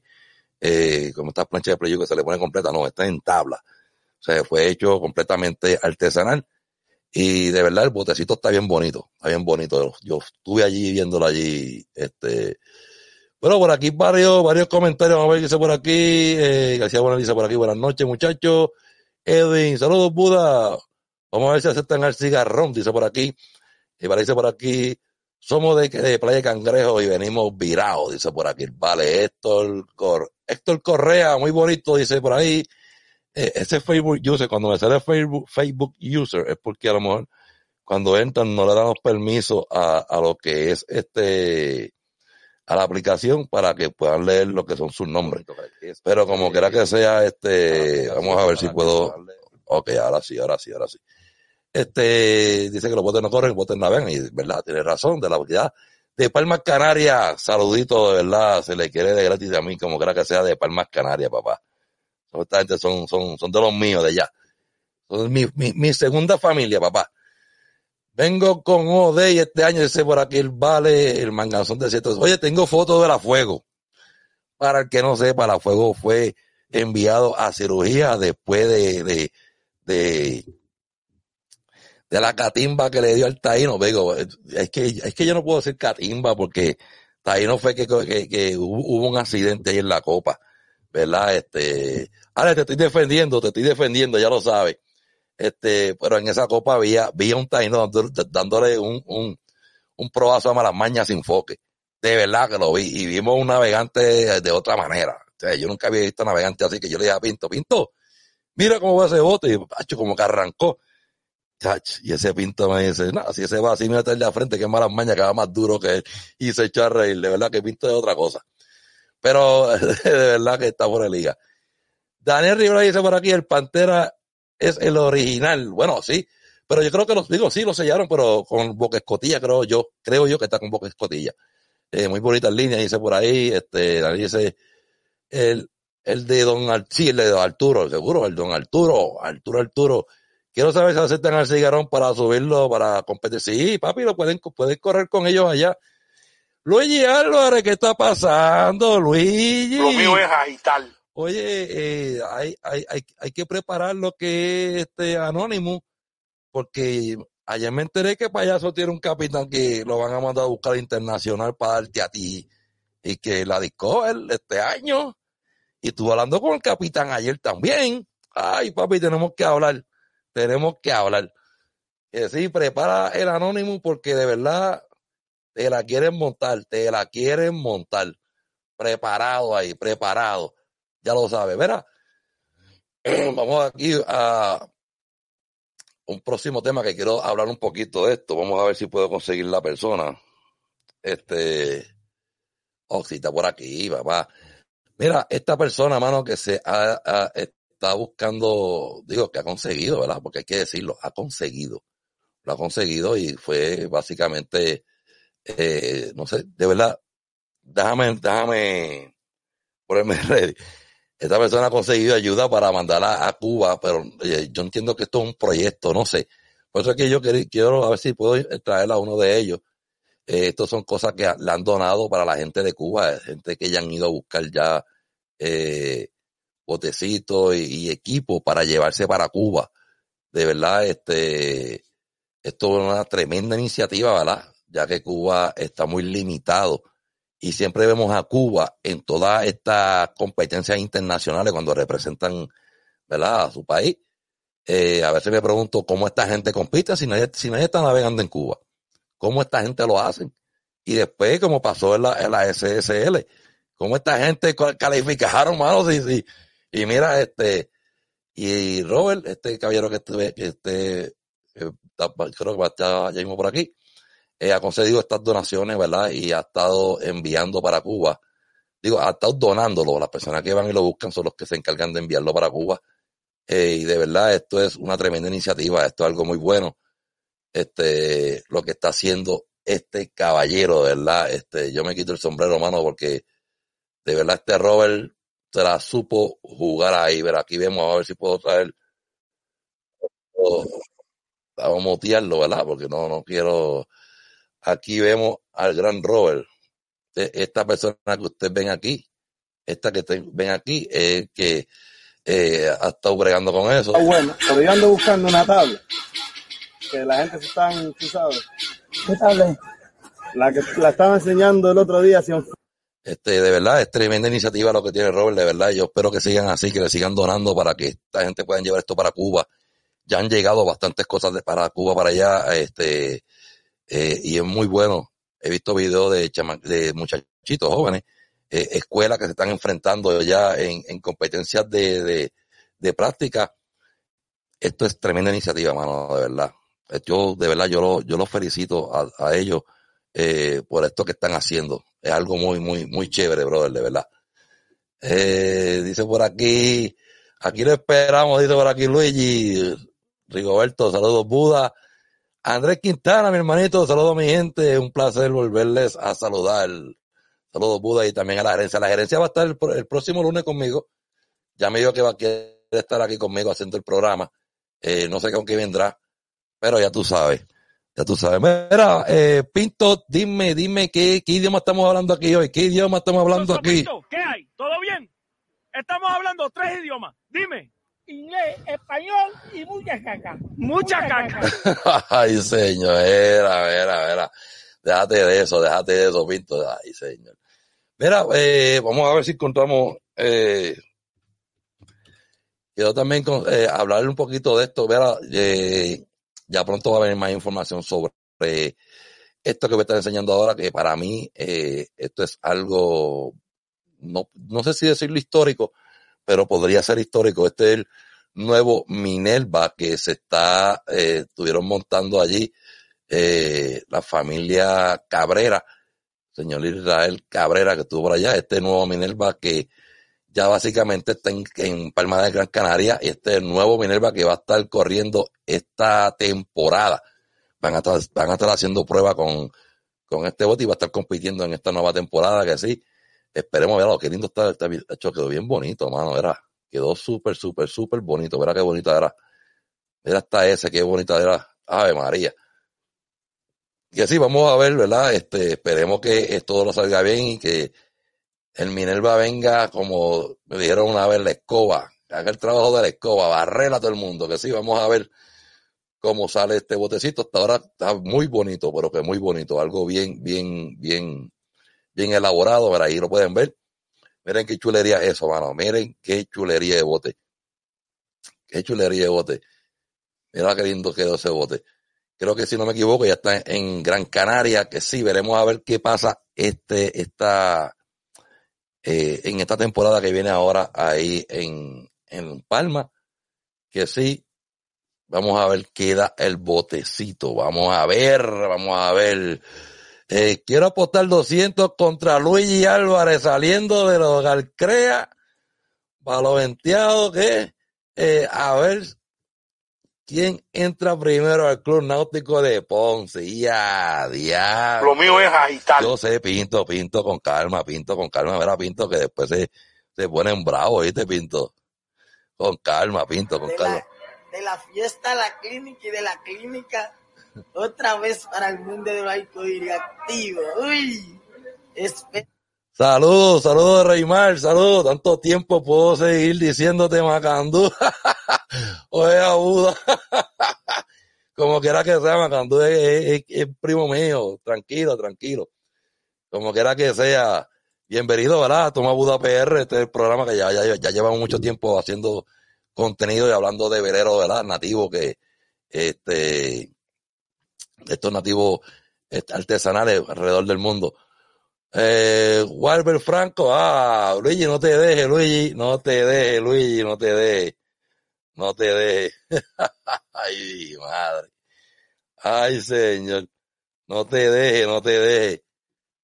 eh, como estas planchas de playo que se le pone completa, no, está en tabla. O sea, fue hecho completamente artesanal. Y de verdad el botecito está bien bonito, está bien bonito. Yo estuve allí viéndolo allí, este. Bueno, por aquí varios, varios comentarios, vamos a ver qué dice por aquí. Eh, García Bueno dice por aquí, buenas noches muchachos. Edwin, saludos Buda. Vamos a ver si aceptan al cigarrón, dice por aquí. Y para por aquí, somos de, de Playa Cangrejo y venimos virados, dice por aquí. Vale, Héctor, Cor Héctor Correa, muy bonito, dice por ahí. Eh, ese Facebook user, cuando me sale Facebook, Facebook user, es porque a lo mejor cuando entran no le damos permiso a, a lo que es este, a la aplicación para que puedan leer lo que son sus nombres. Pero como quiera que sea, este, vamos a ver si puedo. Ok, ahora sí, ahora sí, ahora sí. Este, dice que los botes no corren, los botes navegan, y verdad, tiene razón, de la unidad de Palmas Canarias, saludito, de verdad, se le quiere de gratis a mí, como quiera que sea de Palmas Canarias, papá. Esta son, son, son de los míos de allá. Son mi, mi, mi segunda familia, papá. Vengo con OD y este año ese por aquí el vale, el manganzón de ciertos. Oye, tengo fotos de la fuego. Para el que no sepa, la fuego fue enviado a cirugía después de, de, de, la catimba que le dio al Taíno. Digo, es que, es que yo no puedo decir catimba porque Taíno fue que, que, que hubo un accidente ahí en la copa. ¿Verdad? Este, ahora te estoy defendiendo, te estoy defendiendo, ya lo sabes. Este, pero en esa copa había, había un taíno dándole un, un, un probazo a Malamaña sin foque. De verdad que lo vi. Y vimos un navegante de otra manera. O sea, yo nunca había visto un navegante así que yo le dije a Pinto, Pinto, mira cómo va ese bote. Y pacho, como que arrancó. Y ese Pinto me dice, no, si ese va así, mira de la frente, que Malamaña que va más duro que él. Y se echó a reír. De verdad que Pinto es otra cosa. Pero (laughs) de verdad que está por el liga. Daniel Rivera dice por aquí, el Pantera es el original. Bueno, sí, pero yo creo que los digo, sí, lo sellaron, pero con boca escotilla, creo yo, creo yo que está con boca escotilla. Eh, muy bonitas líneas, dice por ahí, este, dice, el, el de Don Arturo, sí, el de Don Arturo, seguro, el Don Arturo, Arturo, Arturo. Quiero saber si aceptan al cigarrón para subirlo, para competir. Sí, papi, lo pueden, pueden correr con ellos allá. Luigi Álvarez, ¿qué está pasando, Luigi? Lo mío es agitar. Oye, eh, hay, hay, hay, hay que preparar lo que es este anónimo, porque ayer me enteré que Payaso tiene un capitán que lo van a mandar a buscar internacional para darte a ti, y que la disco él este año, y estuve hablando con el capitán ayer también. Ay, papi, tenemos que hablar, tenemos que hablar. Que sí, prepara el anónimo porque de verdad te la quieren montar, te la quieren montar. Preparado ahí, preparado ya lo sabe. Verá, (clears throat) vamos aquí a un próximo tema que quiero hablar un poquito de esto. Vamos a ver si puedo conseguir la persona. Este, oh, si está por aquí, papá. Mira, esta persona, mano, que se ha, ha, está buscando, digo, que ha conseguido, ¿verdad? Porque hay que decirlo, ha conseguido. Lo ha conseguido y fue básicamente, eh, no sé, de verdad, déjame, déjame ponerme (laughs) ready esta persona ha conseguido ayuda para mandarla a Cuba, pero eh, yo entiendo que esto es un proyecto, no sé. Por eso es que yo quiero, a ver si puedo traer a uno de ellos. Eh, estos son cosas que le han donado para la gente de Cuba, gente que ya han ido a buscar ya eh, botecitos y, y equipo para llevarse para Cuba. De verdad, este, esto es una tremenda iniciativa, ¿verdad? Ya que Cuba está muy limitado y siempre vemos a Cuba en todas estas competencias internacionales cuando representan ¿verdad? a su país. Eh, a veces me pregunto cómo esta gente compite si nadie, si nadie está navegando en Cuba. ¿Cómo esta gente lo hace? Y después, como pasó en la, en la SSL, cómo esta gente calificaron, manos y, y, mira, este, y Robert, este caballero que este, este, creo que va a estar ya mismo por aquí, eh, ha concedido estas donaciones, ¿verdad? Y ha estado enviando para Cuba. Digo, ha estado donándolo. Las personas que van y lo buscan son los que se encargan de enviarlo para Cuba. Eh, y de verdad, esto es una tremenda iniciativa. Esto es algo muy bueno. Este, lo que está haciendo este caballero, de verdad. Este, yo me quito el sombrero, mano, porque de verdad este Robert se la supo jugar ahí. Ver, aquí vemos a ver si puedo traer. Vamos a mutearlo, ¿verdad? Porque no, no quiero Aquí vemos al gran Robert. E, esta persona que ustedes ven aquí, esta que ven aquí, es que eh, ha estado bregando con eso. Ah, bueno, pero yo ando buscando una tabla. Que la gente se están, tú sabes. ¿Qué tabla? La que la estaba enseñando el otro día hacia este, de verdad, es tremenda iniciativa lo que tiene Robert, de verdad. Yo espero que sigan así, que le sigan donando para que esta gente pueda llevar esto para Cuba. Ya han llegado bastantes cosas de, para Cuba, para allá. Este, eh, y es muy bueno. He visto videos de, de muchachitos jóvenes, eh, escuelas que se están enfrentando ya en, en competencias de, de, de, práctica. Esto es tremenda iniciativa, mano, de verdad. Yo, de verdad, yo lo, yo los felicito a, a ellos. eh, por esto que están haciendo. Es algo muy, muy, muy chévere, brother, de verdad. Eh, dice por aquí, aquí lo esperamos, dice por aquí Luigi, Rigoberto, saludos Buda. Andrés Quintana, mi hermanito, saludos mi gente, un placer volverles a saludar. Saludos Buda y también a la gerencia. La gerencia va a estar el, el próximo lunes conmigo. Ya me dijo que va a querer estar aquí conmigo haciendo el programa. Eh, no sé con qué vendrá, pero ya tú sabes. Ya tú sabes. Mira, eh, Pinto, dime, dime qué, qué idioma estamos hablando aquí hoy. ¿Qué idioma estamos hablando aquí? Pinto, ¿Qué hay? ¿Todo bien? Estamos hablando tres idiomas. Dime. Inglés, español y mucha caca. Mucha caca. (laughs) Ay, señor, era, era, era. Déjate de eso, déjate de eso, Pinto. Ay, señor. Mira, eh, vamos a ver si encontramos, eh, quiero también con- eh, hablar un poquito de esto. Mira, eh, ya pronto va a venir más información sobre esto que me están enseñando ahora, que para mí eh, esto es algo, no, no sé si decirlo histórico, pero podría ser histórico. Este es el nuevo Minerva que se está, eh, estuvieron montando allí eh, la familia Cabrera, señor Israel Cabrera que estuvo por allá, este nuevo Minerva que ya básicamente está en, en Palma de Gran Canaria y este nuevo Minerva que va a estar corriendo esta temporada. Van a estar, van a estar haciendo prueba con, con este bote y va a estar compitiendo en esta nueva temporada que sí. Esperemos verlo, qué lindo está, está hecho, quedó bien bonito, mano, era, quedó súper, súper, súper bonito, verá qué bonita era. Mira hasta ese, qué bonita era, Ave María. Y así vamos a ver, ¿verdad? Este, esperemos que todo lo salga bien y que el Minerva venga como me dijeron una vez la escoba, haga el trabajo de la escoba, barrera a todo el mundo, que sí, vamos a ver cómo sale este botecito. Hasta ahora está muy bonito, pero que muy bonito, algo bien, bien, bien, bien elaborado, ¿verdad? ahí lo pueden ver. Miren qué chulería es eso, mano. Miren qué chulería de bote. Qué chulería de bote. Mira qué lindo quedó ese bote. Creo que si no me equivoco ya está en Gran Canaria, que sí, veremos a ver qué pasa este, esta, eh, en esta temporada que viene ahora ahí en, en Palma, que sí, vamos a ver qué da el botecito, vamos a ver, vamos a ver. Eh, quiero apostar 200 contra Luigi Álvarez saliendo de los Galcrea, para los venteados que, eh, a ver quién entra primero al Club Náutico de Ponce. Ya, diablo. Lo mío es agitar. Yo sé, Pinto, Pinto con calma, Pinto con calma, verá, Pinto, que después se, se ponen bravos, ¿viste, Pinto? Con calma, Pinto, con de calma. la, de la fiesta a la clínica y de la clínica otra vez para el mundo del arcoíris activo. Uy, Saludos, saludos, Reymar, saludos. Tanto tiempo puedo seguir diciéndote Macandú. (laughs) Oye, Abuda. (laughs) Como quiera que sea, Macandú es primo mío. Tranquilo, tranquilo. Como quiera que sea. Bienvenido, ¿verdad? Toma Buda PR, este es el programa que ya, ya, ya llevamos mucho tiempo haciendo contenido y hablando de velero, ¿verdad? Nativo que, este, estos nativos artesanales alrededor del mundo. Eh, Walter Franco, ah, Luigi, no te dejes, Luigi, no te dejes, Luigi, no te dejes, no te dejes. (laughs) Ay, madre. Ay, señor, no te dejes, no te dejes.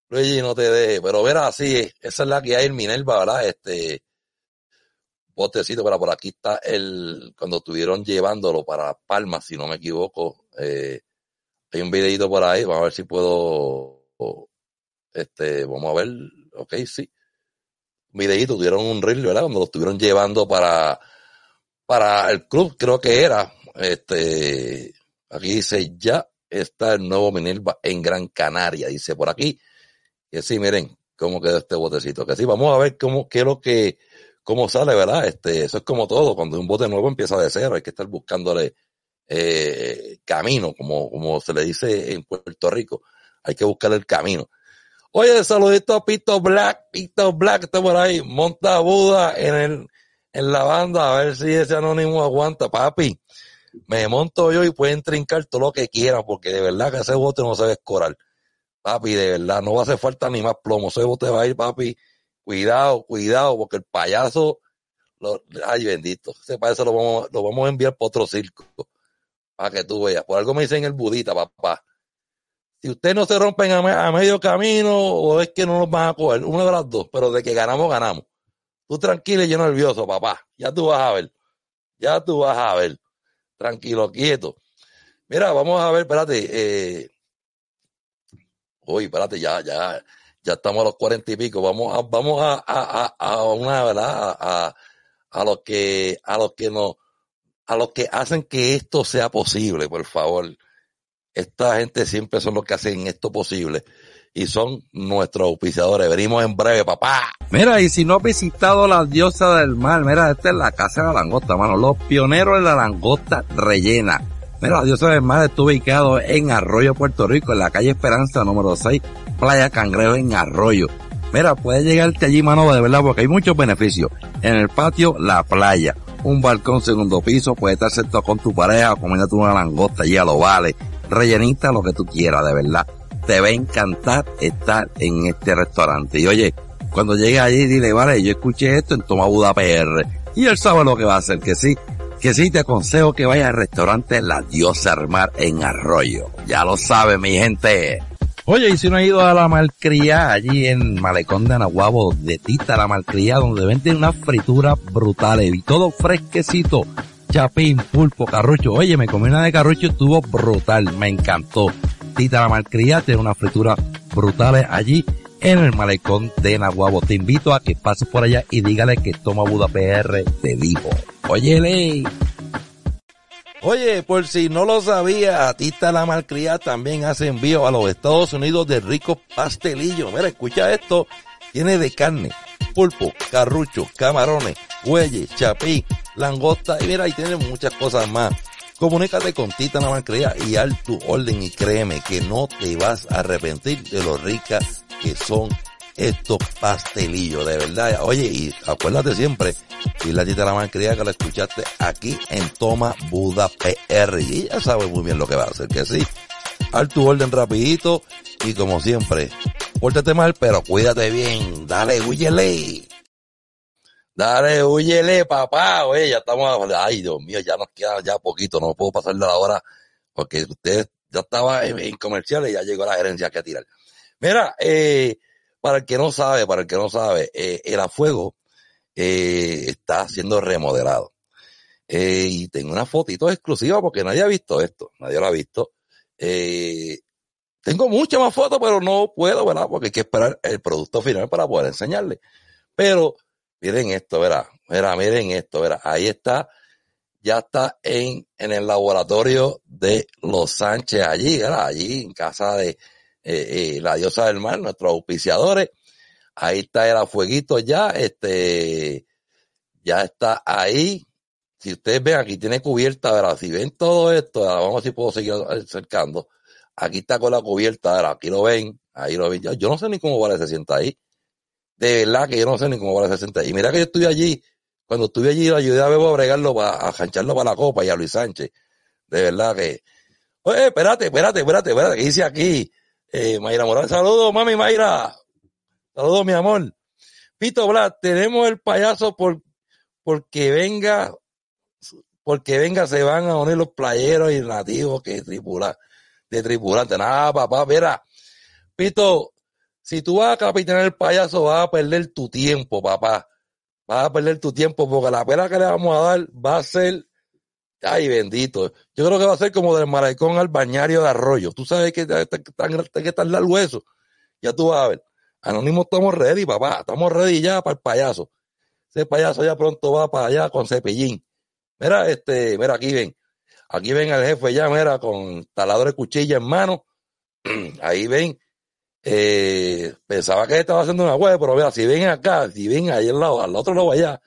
Luigi, no te dejes. Pero verá, así, esa es la que hay en Minerva, ¿verdad? Este, botecito, pero por aquí está el, cuando estuvieron llevándolo para Palma, si no me equivoco, eh, hay un videito por ahí, vamos a ver si puedo, este, vamos a ver, ok, sí. Un videito, tuvieron un reel, ¿verdad? Cuando lo estuvieron llevando para, para el club, creo que era, este, aquí dice, ya está el nuevo Minerva en Gran Canaria, dice por aquí, que sí, miren cómo quedó este botecito, que sí, vamos a ver cómo, qué es lo que, cómo sale, ¿verdad? Este, eso es como todo, cuando un bote nuevo empieza de cero, hay que estar buscándole, eh, camino, como, como se le dice en Puerto Rico, hay que buscar el camino. Oye, saludito a Pito Black, Pito Black está por ahí, monta Buda en el, en la banda, a ver si ese anónimo aguanta, papi. Me monto yo y pueden trincar todo lo que quieran, porque de verdad que ese bote no se va a escorar. Papi, de verdad, no va a hacer falta ni más plomo. Ese bote va a ir, papi. Cuidado, cuidado, porque el payaso, lo- ay bendito, ese payaso lo vamos, lo vamos a enviar para otro circo. Para que tú veas. Por algo me dicen el budita, papá. si ustedes no se rompen a, me- a medio camino o es que no nos van a coger, una de las dos, pero de que ganamos, ganamos. Tú tranquilo y yo nervioso, papá. Ya tú vas a ver. Ya tú vas a ver. Tranquilo, quieto. Mira, vamos a ver, espérate. Eh, uy, espérate, ya, ya, ya estamos a los cuarenta y pico. Vamos a, vamos a, a, a, a una, ¿verdad? A, a los que, a los que nos, a los que hacen que esto sea posible, por favor. Esta gente siempre son los que hacen esto posible y son nuestros auspiciadores. Venimos en breve, papá. Mira, y si no has visitado la diosa del mar, mira, esta es la casa de la langosta, mano. Los pioneros de la langosta rellena. Mira, la diosa del mar está ubicado en Arroyo, Puerto Rico, en la calle Esperanza número 6, Playa Cangrejo en Arroyo. Mira, puedes llegarte allí, mano, de verdad, porque hay muchos beneficios. En el patio, la playa. Un balcón segundo piso, puedes estar sentado con tu pareja, comiéndote una langosta allí a lo vale. Rellenita lo que tú quieras, de verdad. Te va a encantar estar en este restaurante. Y oye, cuando llegue allí, dile, vale, yo escuché esto en Toma Buda PR. Y él sabe lo que va a hacer, que sí. Que sí, te aconsejo que vayas al restaurante La Diosa del Mar en Arroyo. Ya lo sabe, mi gente. Oye, y si no ha ido a la malcría allí en Malecón de Anahuabo, de Tita la malcría, donde venden unas frituras brutales y todo fresquecito. Chapín, pulpo, carrucho. Oye, me comí una de carrucho, estuvo brutal, me encantó. Tita la malcría tiene unas frituras brutales allí en el Malecón de Nahuabo. Te invito a que pases por allá y dígale que Toma Buda PR te dijo. Óyele. Oye, por si no lo sabía, Tita la Malcría también hace envío a los Estados Unidos de ricos pastelillos. Mira, escucha esto. Tiene de carne, pulpo, carrucho, camarones, bueyes, chapín, langosta y mira, y tiene muchas cosas más. Comunícate con Tita la Malcría y haz tu orden y créeme que no te vas a arrepentir de lo ricas que son estos pastelillos, de verdad. Oye, y acuérdate siempre, y la tita la malcriada que la escuchaste aquí en Toma Buda PR. Y ella sabe muy bien lo que va a hacer, que sí. Haz tu orden rapidito y como siempre, pórtate mal, pero cuídate bien. Dale, huyele. Dale, huyele, papá. Oye, ya estamos, ay, Dios mío, ya nos queda ya poquito, no puedo pasarle la hora porque usted ya estaba en, comerciales y ya llegó la gerencia que tirar. Mira, eh, para el que no sabe, para el que no sabe, eh, el afuego eh, está siendo remodelado. Eh, y tengo una fotito exclusiva porque nadie ha visto esto, nadie lo ha visto. Eh, tengo muchas más fotos, pero no puedo, ¿verdad? Porque hay que esperar el producto final para poder enseñarle. Pero miren esto, ¿verdad? Mira, miren esto, ¿verdad? Ahí está, ya está en, en el laboratorio de Los Sánchez, allí, ¿verdad? Allí en casa de eh, eh, la diosa del mar, nuestros auspiciadores. Ahí está el afueguito ya, este, ya está ahí. Si ustedes ven, aquí tiene cubierta, ¿verdad? Si ven todo esto, vamos a ver si puedo seguir acercando. Aquí está con la cubierta, ¿verdad? aquí lo ven, ahí lo ven. Yo, no sé ni cómo vale se sienta ahí. De verdad que yo no sé ni cómo vale se sienta ahí. Y mira que yo estuve allí, cuando estuve allí, lo ayudé a Bebo a bregarlo, para, a jancharlo para la copa y a Luis Sánchez. De verdad que, oye, espérate, espérate, espérate, espérate, que dice aquí, eh, Mayra Morales, saludos, mami Mayra. Saludos, mi amor. Pito Blas, tenemos el payaso por, porque venga, porque venga, se van a unir los playeros y nativos que tripulan, de tripulante. Nada, papá, mira. Pito, si tú vas a capitanear el payaso, vas a perder tu tiempo, papá. Vas a perder tu tiempo porque la pena que le vamos a dar va a ser, ay bendito. Yo creo que va a ser como del malecón al bañario de arroyo. Tú sabes que hay que estar largo eso. Ya tú vas a ver. Anónimo estamos ready, papá. Estamos ready ya para el payaso. Ese payaso ya pronto va para allá con cepillín. Mira, este, mira, aquí ven. Aquí ven al jefe ya, mira, con talador de cuchilla en mano. (clears throat) Ahí ven. Eh, pensaba que estaba haciendo una web, pero mira, si ven acá, si ven ahí al lado, al otro lado allá,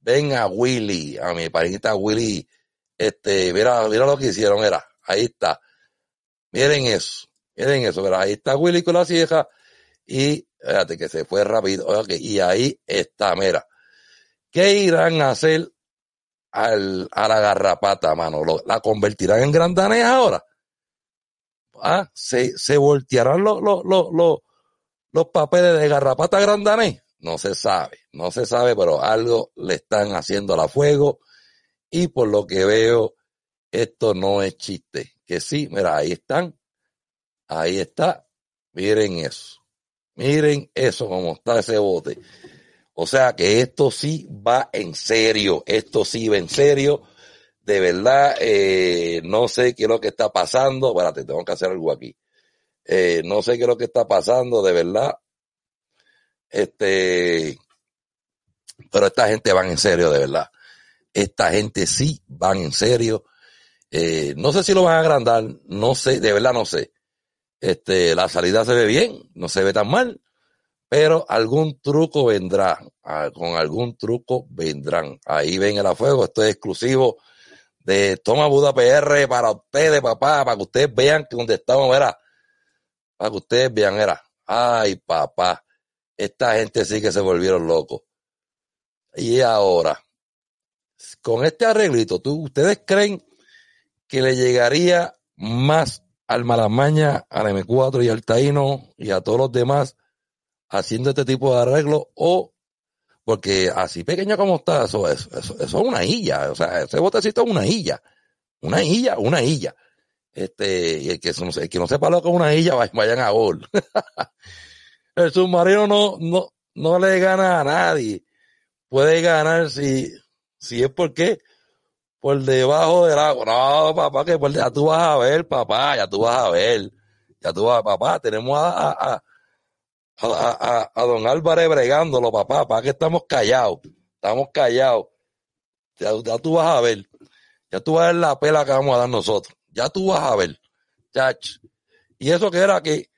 ven a Willy, a mi pareja Willy. Este, mira, mira lo que hicieron, mira, ahí está. Miren eso, miren eso, mira, ahí está Willy con la cieja y, fíjate que se fue rápido, y ahí está, mira. ¿Qué irán a hacer al, a la garrapata, mano? ¿Lo- ¿La convertirán en grandanés ahora? Ah, ¿se, se voltearán los, los, los, los, los papeles de garrapata grandanés? No se sabe, no se sabe, pero algo le están haciendo a la fuego y por lo que veo, esto no es chiste. Que sí, mira, ahí están. Ahí está. Miren eso. Miren eso, cómo está ese bote. O sea que esto sí va en serio. Esto sí va en serio. De verdad, eh, no sé qué es lo que está pasando. Espérate, tengo que hacer algo aquí. Eh, no sé qué es lo que está pasando, de verdad. Este, pero esta gente van en serio, de verdad. Esta gente sí van en serio. Eh, no sé si lo van a agrandar, no sé, de verdad no sé. Este, la salida se ve bien, no se ve tan mal, pero algún truco vendrá, ah, con algún truco vendrán. Ahí ven el fuego, esto es exclusivo de Toma Buda PR para ustedes, papá, para que ustedes vean que donde estamos, era, para que ustedes vean, era, ay, papá, esta gente sí que se volvieron locos. Y ahora, con este arreglito, ¿tú, ¿ustedes creen que le llegaría más al Malamaña, al M4 y al Taíno y a todos los demás haciendo este tipo de arreglo o porque así pequeño como está, eso es, eso, es una isla, o sea, ese botecito es una isla, una isla, una isla. Este, y el que, que no sepa lo que es una isla, vayan a gol. (laughs) el submarino no, no, no le gana a nadie. Puede ganar si, si es porque por debajo del agua. No, papá, que por, ya tú vas a ver, papá, ya tú vas a ver. Ya tú vas, papá, tenemos a, a, a, a, don Álvarez bregándolo, papá, para que estamos callados. Estamos callados. Ya, ya, tú vas a ver. Ya tú vas a ver la pela que vamos a dar nosotros. Ya tú vas a ver. Chach. Y eso que era que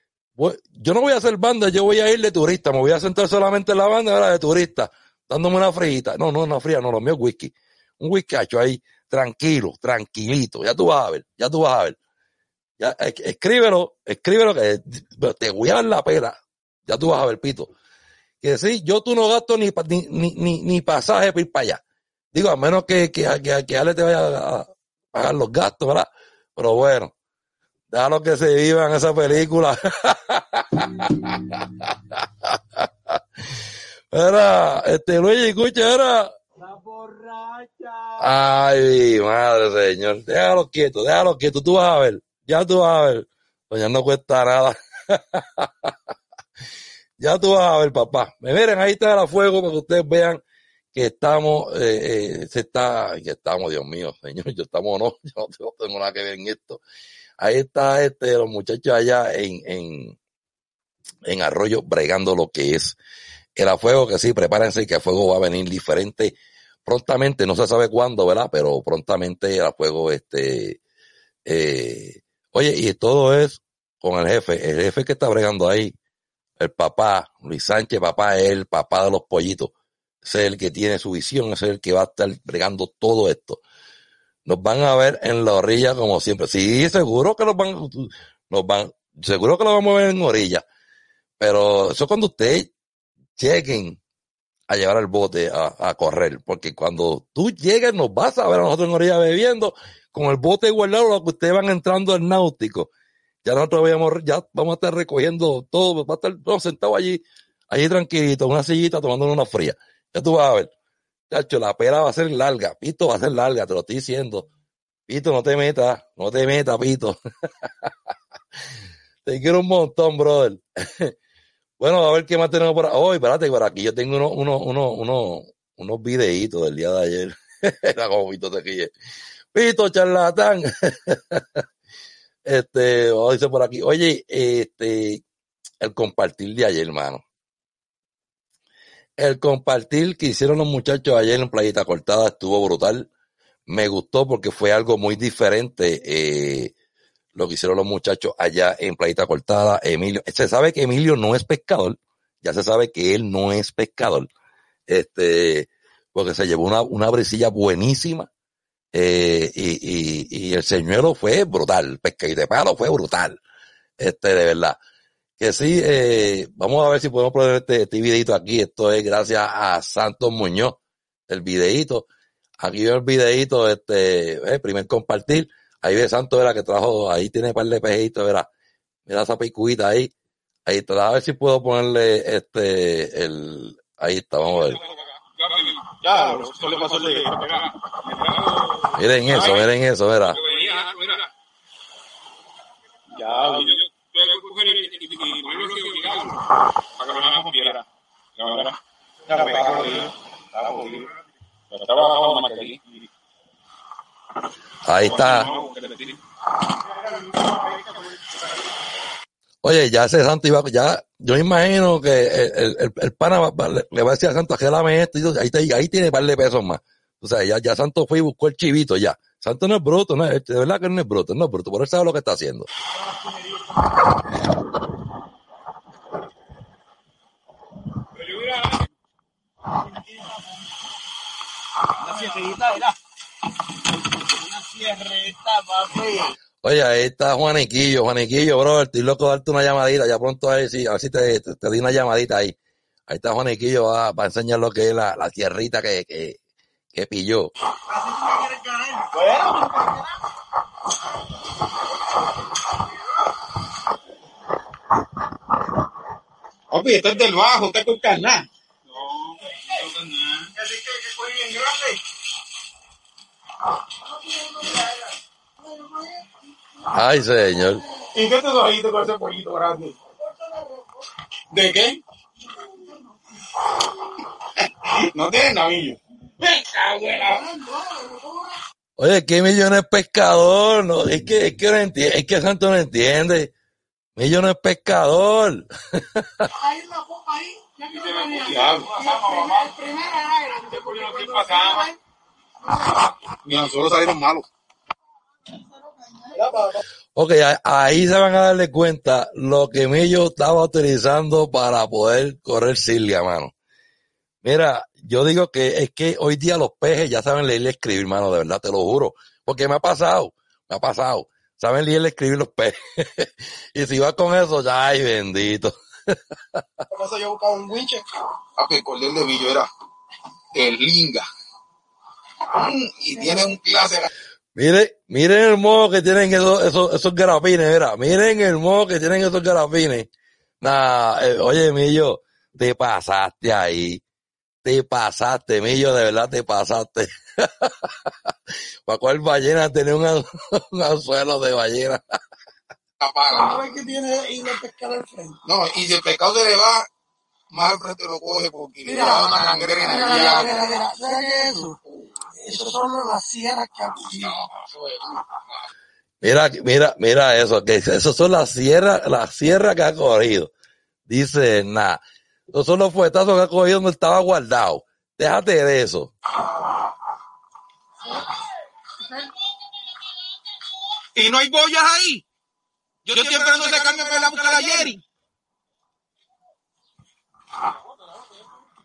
yo no voy a hacer banda, yo voy a ir de turista. Me voy a sentar solamente en la banda, era de turista, dándome una frijita. No, no, una fría, no, lo mío es whisky un whiskacho ahí, tranquilo, tranquilito. Ya tú vas a ver, ya tú vas a ver. Ya, escríbelo, escríbelo que te voy a dar la pena. Ya tú vas a ver, Pito. Que sí, yo tú no gasto ni, ni, ni, ni pasaje para ir para allá. Digo, a menos que, que, que, que Ale te vaya a pagar los gastos, ¿verdad? Pero bueno, déjalo que se viva en esa película. (laughs) era, este Luis, escucha, era Ay, madre señor. Déjalo quieto, déjalo quieto. Tú vas a ver. Ya tú vas a ver. Ya no cuesta nada. (laughs) ya tú vas a ver, papá. Me miren, ahí está el fuego para que ustedes vean que estamos, eh, eh, se está, que estamos, Dios mío, señor, yo estamos no, (laughs) yo no tengo nada que ver en esto. Ahí está este, los muchachos allá en, en, en Arroyo bregando lo que es el a fuego, que sí, prepárense que el fuego va a venir diferente prontamente, no se sabe cuándo, ¿verdad? Pero prontamente a fuego, este, eh, oye, y todo es con el jefe, el jefe que está bregando ahí, el papá, Luis Sánchez, papá, es el papá de los pollitos, es el que tiene su visión, es el que va a estar bregando todo esto. Nos van a ver en la orilla como siempre. Sí, seguro que nos van, nos van, seguro que lo vamos a ver en orilla. Pero eso cuando ustedes chequen a llevar el bote a, correr, porque cuando tú llegues nos vas a ver a nosotros en orilla bebiendo con el bote guardado, lo que ustedes van entrando al náutico. Ya nosotros vamos, ya vamos a estar recogiendo todo, va a estar todo sentado allí, allí tranquilito, en una sillita tomando una fría. Ya tú vas a ver. Chacho, la pera va a ser larga, Pito va a ser larga, te lo estoy diciendo. Pito, no te metas, no te metas, Pito. (laughs) te quiero un montón, brother. (laughs) Bueno, a ver qué más tenemos por hoy. espérate, por aquí yo tengo unos uno, uno, uno, unos videitos del día de ayer. (laughs) Era como Pito te Pito, charlatán. (laughs) este, dice por aquí, oye, este, el compartir de ayer, hermano. El compartir que hicieron los muchachos ayer en Playita Cortada estuvo brutal. Me gustó porque fue algo muy diferente. Eh, lo que hicieron los muchachos allá en Playita Cortada. Emilio, se sabe que Emilio no es pescador, ya se sabe que él no es pescador, este, porque se llevó una, una brisilla buenísima, eh, y, y, y, el señuelo fue brutal, pesca y de palo fue brutal, este, de verdad. Que sí, eh, vamos a ver si podemos poner este, este videito aquí, esto es gracias a Santos Muñoz, el videito. Aquí veo el videito, este, eh, primer compartir Ahí ve Santo, era que trajo, ahí tiene un par de pejitos, verá. Mira esa picuita ahí. Ahí está, a ver si puedo ponerle este, el, ahí está, vamos a ver. Ya, eso le pasó Miren eso, miren eso, verá. Ya, y Ahí está. Oye, ya ese santo iba, ya, yo imagino que el, el, el- pana le va a decir a Santo, agélame esto, y ahí, ahí tiene par de pesos más. O sea, ya, ya Santo fue y buscó el chivito ya. Santo no es bruto, no de verdad que no es bruto, no es bruto, por eso sabe lo que está haciendo. Una Oye, ahí está Juaniquillo, Juaniquillo, bro, estoy loco de darte una llamadita, ya pronto a ver si, a ver si te, te, te di una llamadita ahí. Ahí está Juaniquillo, va, para enseñar lo que es la, la tierrita que, que, que pilló. Papi, esto es del bajo, está con carnal. Ay, señor. ¿Y qué te trajiste con ese pollito grande? ¿De qué? No tiene navillo. Me la- Oye, que Millo no es pescador, no, es que, es que no entiende, es que Santo no entiende. Millo no es pescador. Hay una copa ahí. Ya que no venía. Diablo. El primer aire. Y nosotros salieron malos. Ok, ahí se van a darle cuenta lo que Millo estaba utilizando para poder correr Silvia, mano. Mira, yo digo que es que hoy día los pejes ya saben leer y escribir, mano, de verdad, te lo juro. Porque me ha pasado, me ha pasado. Saben leer y escribir los pejes. (laughs) y si vas con eso, ya, ay, bendito. Por eso yo buscaba un winche. Papi, el cordel de Millo era el linga. Y tiene un clase. Miren, miren el modo que tienen esos, esos, esos garapines, mira. Miren el modo que tienen esos garapines. Nah, eh, oye, Millo, te pasaste ahí. Te pasaste, Millo, de verdad te pasaste. (laughs) ¿Para cuál ballena tener un, an- (laughs) un anzuelo de ballena? apaga. ¿Sabes qué tiene ir a pescar al frente? No, y si el pescado se le va, más al frente lo coge porque le Mira, da una mira, gangrena. mira, mira, mira, mira, ¿sabes qué es eso? Eso son las sierras que aquí. Mira, mira, mira eso, que esos son las sierras, las sierras que ha cogido. Dice, nah, esos son los fuetazos que ha cogido donde estaba guardado. Déjate de eso. Y no hay boyas ahí. Yo, estoy esperando que cambie para ir a buscar a Jerry.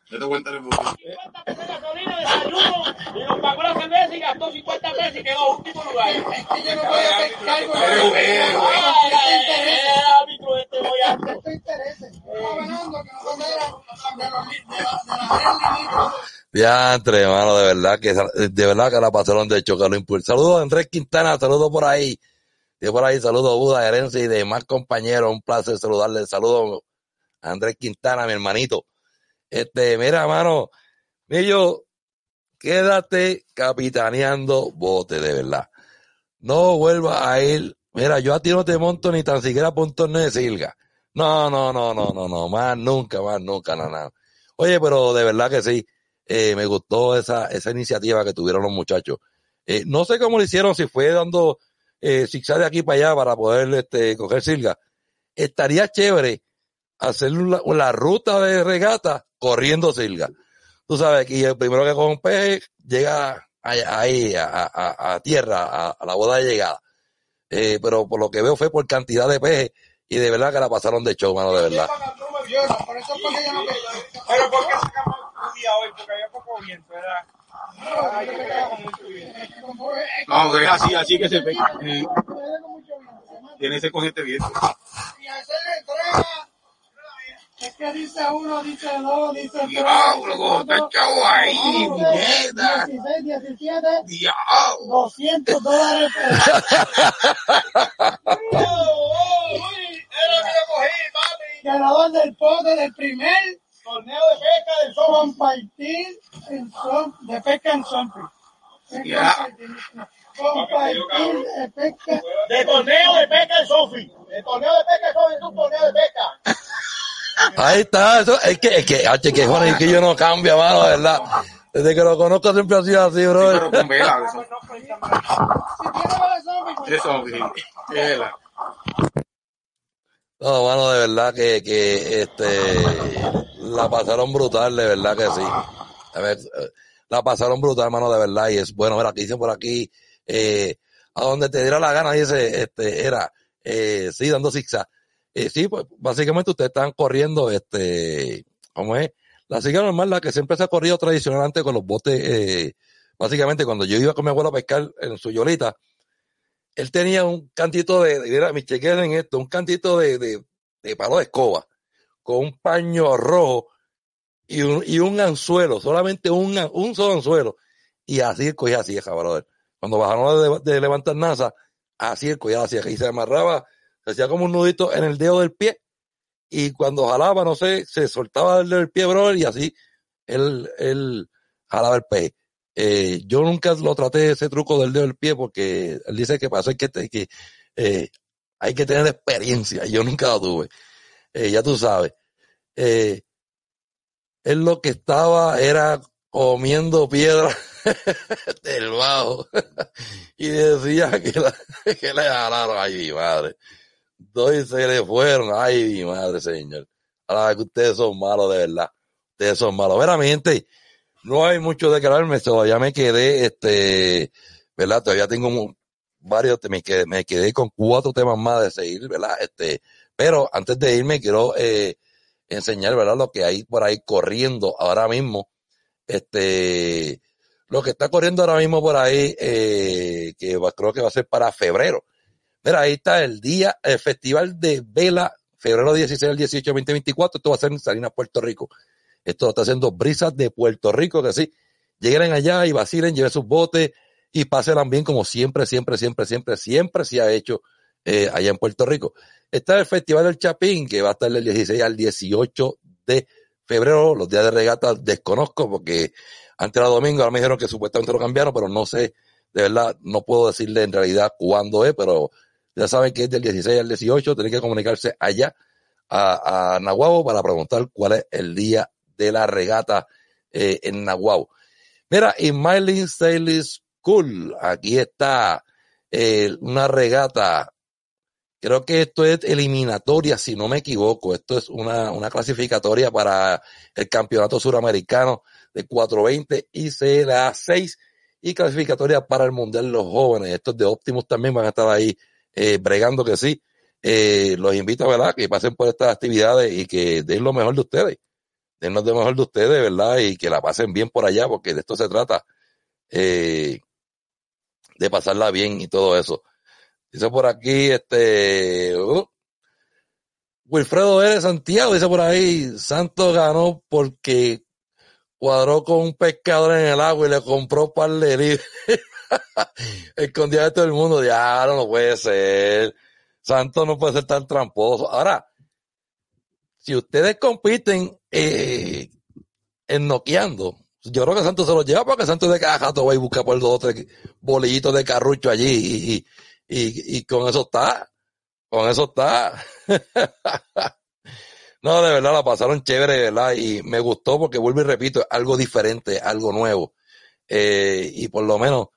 Yo te entrar en el 50 pesos de gasolina, desayuno, y nos pagó la y gastó 50 pesos y quedó último lugar. Es que yo no voy a éramos de de la- de de verdad de verdad que la pasaron de choque, lo. Saludos Andrés Quintana, saludos por ahí. Y por ahí, saludos Buda, y demás compañeros. Un placer saludarle. Saludos Andrés Quintana, mi hermanito. Este, mira, hermano, Millo, quédate capitaneando bote, de verdad. No vuelvas a ir. Mira, yo a ti no te monto ni tan siquiera por un torneo de silga. No, no, no, no, no, no, más nunca, más nunca, nada, nada. Oye, pero de verdad que sí, eh, me gustó esa, esa iniciativa que tuvieron los muchachos. Eh, no sé cómo lo hicieron, si fue dando eh, zigzag de aquí para allá para poder este, coger silga. Estaría chévere hacer la, la ruta de regata corriendo silga. Tú sabes que el primero que coge un peje llega ahí, a, a- a tierra, a, a la boda de llegada. Eh, pero por lo que veo fue por cantidad de pejes y de verdad que la pasaron de show, mano, de verdad. No. Pero ¿por qué sacamos un día hoy? Porque había poco viento, ¿verdad? Hay que pegar con mucho viento. No, es así, así que se ve. Tiene ese cogete bien. Y hacer entrega. Es que dice uno, dice dos, dice tres. Diablo, como está el chavo ahí, mierda. 16, 17, Diablo. 200 dólares. (laughs) Ganador del pote del primer torneo de pesca del compartir en Son- de pesca en Sonfi. Ya. Compartir de pesca. De torneo de pesca en Sofi. De torneo de pesca en Sofi es un torneo de pesca. (laughs) Ahí está, eso, es que, es que, H, que joder, es que yo no cambio, mano, de verdad. Desde que lo conozco siempre ha sido así, Pero bro. con vela, eso. Si tiene vela zombie, Eso, vela. No, mano, de verdad que, que, este, la pasaron brutal, de verdad que sí. A ver, la pasaron brutal, mano, de verdad, y es bueno, mira, aquí dice por aquí, eh, a donde te diera la gana, dice, este, era, eh, sí, dando zigzag. Eh, sí, pues, básicamente ustedes están corriendo, este, ¿cómo es? La siga normal, la que siempre se ha corrido tradicional antes con los botes, eh, básicamente cuando yo iba con mi abuelo a pescar en su yolita, él tenía un cantito de, mira, mis cheques en esto, un cantito de, de, de palo de escoba, con un paño rojo y un, y un anzuelo, solamente un, un solo anzuelo. Y así cogía así, brother. Cuando bajaron de, levantar NASA, así él cogía así, y se amarraba, se hacía como un nudito en el dedo del pie, y cuando jalaba, no sé, se soltaba el dedo del pie, brother, y así él, él jalaba el pez. Eh, yo nunca lo traté ese truco del dedo del pie porque él dice que pasó que, te- que eh, hay que tener experiencia. y Yo nunca lo tuve. Eh, ya tú sabes. Eh, él lo que estaba era comiendo piedra (laughs) del bajo (laughs) y decía que, la- que le jalaron. Ay, mi madre. Dos y se le fueron. Ay, mi madre, señor. Ahora que ustedes son malos, de verdad. Ustedes son malos. Gente, no hay mucho de que hablarme, todavía me quedé, este, ¿verdad? Todavía tengo varios, me quedé, me quedé con cuatro temas más de seguir, ¿verdad? Este, pero antes de irme quiero eh, enseñar, ¿verdad? Lo que hay por ahí corriendo ahora mismo, este, lo que está corriendo ahora mismo por ahí, eh, que creo que va a ser para febrero. Mira, ahí está el día, el Festival de Vela, febrero 16 al 18, 2024, esto va a ser en Salinas, Puerto Rico. Esto está haciendo Brisas de Puerto Rico, que sí, lleguen allá y vacilen, lleven sus botes y pasen bien como siempre, siempre, siempre, siempre, siempre se ha hecho eh, allá en Puerto Rico. Está el Festival del Chapín, que va a estar del 16 al 18 de febrero, los días de regata desconozco porque antes era domingo, ahora me dijeron que supuestamente lo cambiaron, pero no sé, de verdad, no puedo decirle en realidad cuándo es, pero ya saben que es del 16 al 18, tienen que comunicarse allá a, a Nahuabo para preguntar cuál es el día de la regata eh, en Nahuabo. Mira, y Marlin Sailing School, aquí está eh, una regata. Creo que esto es eliminatoria, si no me equivoco. Esto es una, una clasificatoria para el campeonato suramericano de 420 y CLA 6 y clasificatoria para el Mundial de los Jóvenes. Estos de Optimus también van a estar ahí eh, bregando que sí. Eh, los invito, ¿verdad? Que pasen por estas actividades y que den lo mejor de ustedes. Denos lo mejor de ustedes, ¿verdad? Y que la pasen bien por allá, porque de esto se trata. Eh, de pasarla bien y todo eso. Dice por aquí, este, uh, Wilfredo R. Santiago, dice por ahí, Santos ganó porque cuadró con un pescador en el agua y le compró par de. (laughs) Escondía de todo el mundo, ya no, no puede ser. Santos no puede ser tan tramposo. Ahora, si ustedes compiten eh, en noqueando, yo creo que Santos se lo lleva porque Santos de cada jato va y busca por dos o tres bolillitos de carrucho allí y, y, y, con eso está. Con eso está. (laughs) no, de verdad la pasaron chévere, de verdad, y me gustó porque vuelvo y repito, algo diferente, algo nuevo. Eh, y por lo menos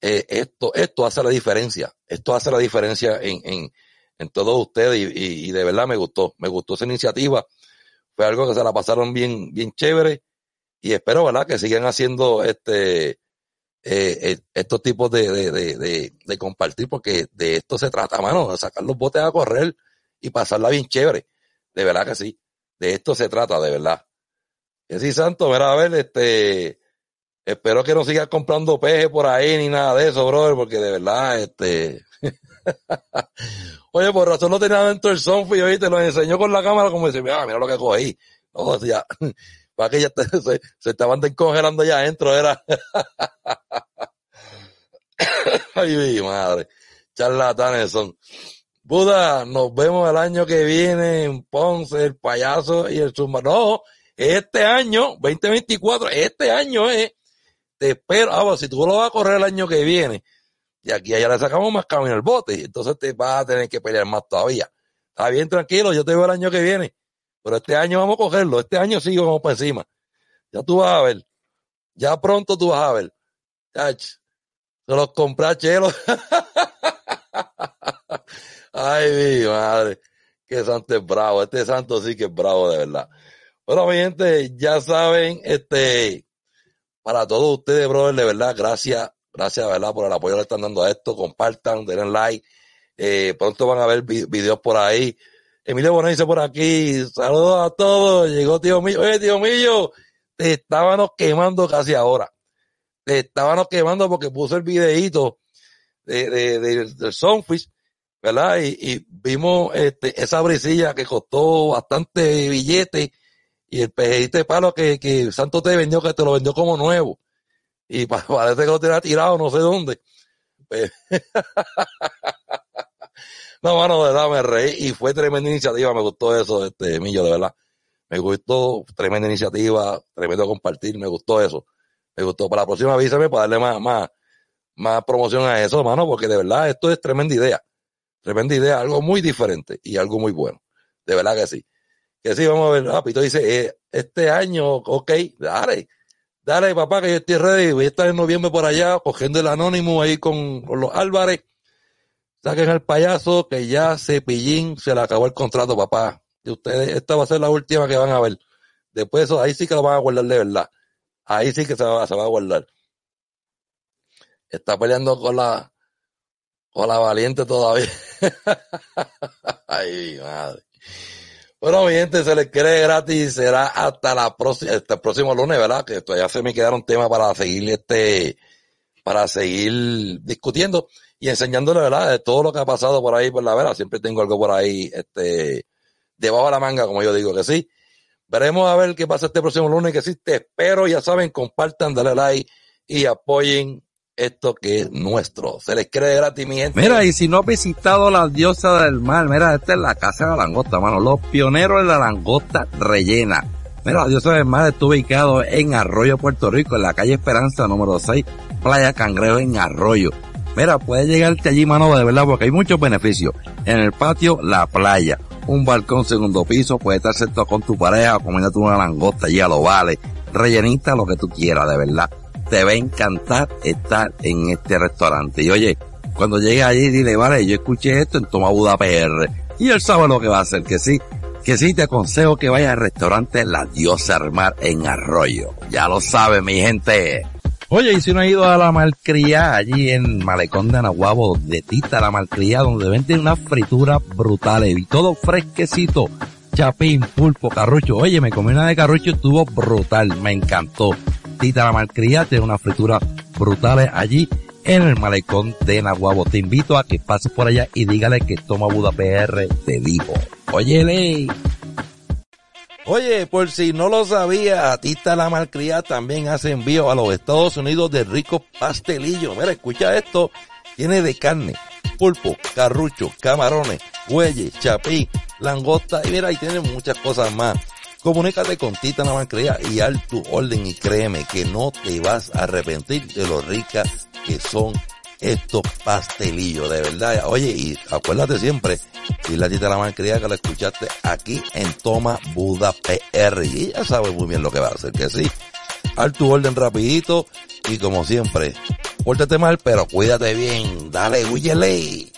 eh, esto, esto hace la diferencia. Esto hace la diferencia en, en, en todos ustedes y, y, y de verdad me gustó. Me gustó esa iniciativa. Fue algo que se la pasaron bien, bien chévere y espero, ¿verdad? Que sigan haciendo este, eh, eh, estos tipos de, de, de, de, compartir porque de esto se trata, mano, de sacar los botes a correr y pasarla bien chévere. De verdad que sí. De esto se trata, de verdad. Que sí, Santo, mira, a ver, este, espero que no sigas comprando peje por ahí ni nada de eso, brother, porque de verdad, este, (laughs) oye, por razón no tenía dentro el sonfi, oye, te lo enseñó con la cámara como dice, mira, mira lo que cogí. O sea, (laughs) para que ya (laughs) se, estaban descongelando ya adentro, era. Ay, mi madre. Charlatanes son. Buda, nos vemos el año que viene en Ponce, el payaso y el zumba. No, este año, 2024, este año es. Te espero, ah, pues, si tú lo vas a correr el año que viene, y aquí allá le sacamos más camino al bote, entonces te vas a tener que pelear más todavía. Está bien, tranquilo, yo te veo el año que viene, pero este año vamos a cogerlo, este año sí vamos para encima. Ya tú vas a ver, ya pronto tú vas a ver. Chach, se los compré a Chelo. (laughs) Ay, mi madre, qué santo es bravo, este santo sí que es bravo de verdad. Bueno, mi gente, ya saben, este, para todos ustedes, brother, de verdad, gracias, gracias, verdad, por el apoyo que le están dando a esto. Compartan, denle like. Eh, pronto van a ver vi- videos por ahí. Emilio Bono dice por aquí, saludos a todos. Llegó tío mío. Oye, tío mío, te estábamos quemando casi ahora. Te estábamos quemando porque puse el videíto de, de, de- del Sunfish, ¿verdad? Y, y vimos este, esa brisilla que costó bastante billete y el de palo que, que Santo te vendió, que te lo vendió como nuevo. Y pa- (laughs) parece que lo tenía tirado no sé dónde. Pues- (laughs) no, mano, de verdad me reí y fue tremenda iniciativa, me gustó eso, este Millo, de verdad. Me gustó, tremenda iniciativa, tremendo compartir, me gustó eso. Me gustó. Para la próxima avísame para darle más, más, más promoción a eso, mano, porque de verdad esto es tremenda idea. Tremenda idea, algo muy diferente y algo muy bueno. De verdad que sí. Que sí, vamos a ver. Ah, Pito dice, eh, este año, ok, dale. Dale, papá, que yo estoy ready. Voy a estar en noviembre por allá, cogiendo el anónimo ahí con, los Álvarez. Saquen al payaso, que ya Cepillín se le acabó el contrato, papá. Y ustedes, esta va a ser la última que van a ver. Después de eso, ahí sí que lo van a guardar de verdad. Ahí sí que se va, se va a guardar. Está peleando con la, con la valiente todavía. (laughs) Ay, madre. Bueno, mi gente, se les cree gratis. Será hasta la próxima, hasta el próximo lunes, ¿verdad? Que todavía se me quedaron temas para seguir este, para seguir discutiendo y enseñándole, ¿verdad? De todo lo que ha pasado por ahí, por la vera. Siempre tengo algo por ahí, este, debajo de la manga, como yo digo que sí. Veremos a ver qué pasa este próximo lunes, que sí, te espero, ya saben, compartan, dale like y apoyen esto que es nuestro. Se les cree gratis, mi. Mira, y si no has visitado la diosa del mar, mira, esta es la casa de la langosta, mano. Los pioneros de la langosta rellena. Mira, la diosa del mar está ubicado en Arroyo, Puerto Rico, en la calle Esperanza número 6, Playa Cangrejo en Arroyo. Mira, puedes llegarte allí, mano, de verdad, porque hay muchos beneficios. En el patio, la playa. Un balcón segundo piso, puedes estar sentado con tu pareja, comiéndote una langosta allí a lo vale. Rellenita lo que tú quieras, de verdad. Te va a encantar estar en este restaurante. Y oye, cuando llegue allí, dile, vale, yo escuché esto en Toma Buda PR. Y él sabe lo que va a hacer, que sí. Que sí, te aconsejo que vayas al restaurante La Diosa del Mar en Arroyo. Ya lo sabe, mi gente. Oye, y si no ha ido a la malcría allí en Malecón de Anahuabo, de Tita la malcría, donde venden unas frituras brutales y todo fresquecito. Chapín, pulpo, carrucho. Oye, me comí una de carrucho, estuvo brutal, me encantó. Tita la malcría tiene unas frituras brutales allí en el Malecón de Nahuabo. Te invito a que pases por allá y dígale que Toma Buda PR te dijo. Óyele. Oye, por si no lo sabía, Tita la Malcría también hace envío a los Estados Unidos de ricos pastelillos. Mira, escucha esto. Tiene de carne, pulpo, carrucho, camarones, bueyes, chapín, langosta y mira, y tiene muchas cosas más. Comunícate con Tita la Malcría y haz tu orden y créeme que no te vas a arrepentir de lo ricas que son estos pastelillos, de verdad. Oye, y acuérdate siempre, y la tita malcriada que la escuchaste aquí en Toma Buda PR. Y ella sabe muy bien lo que va a hacer, que sí. Haz tu orden rapidito y como siempre, pórtate mal, pero cuídate bien. Dale, huyele.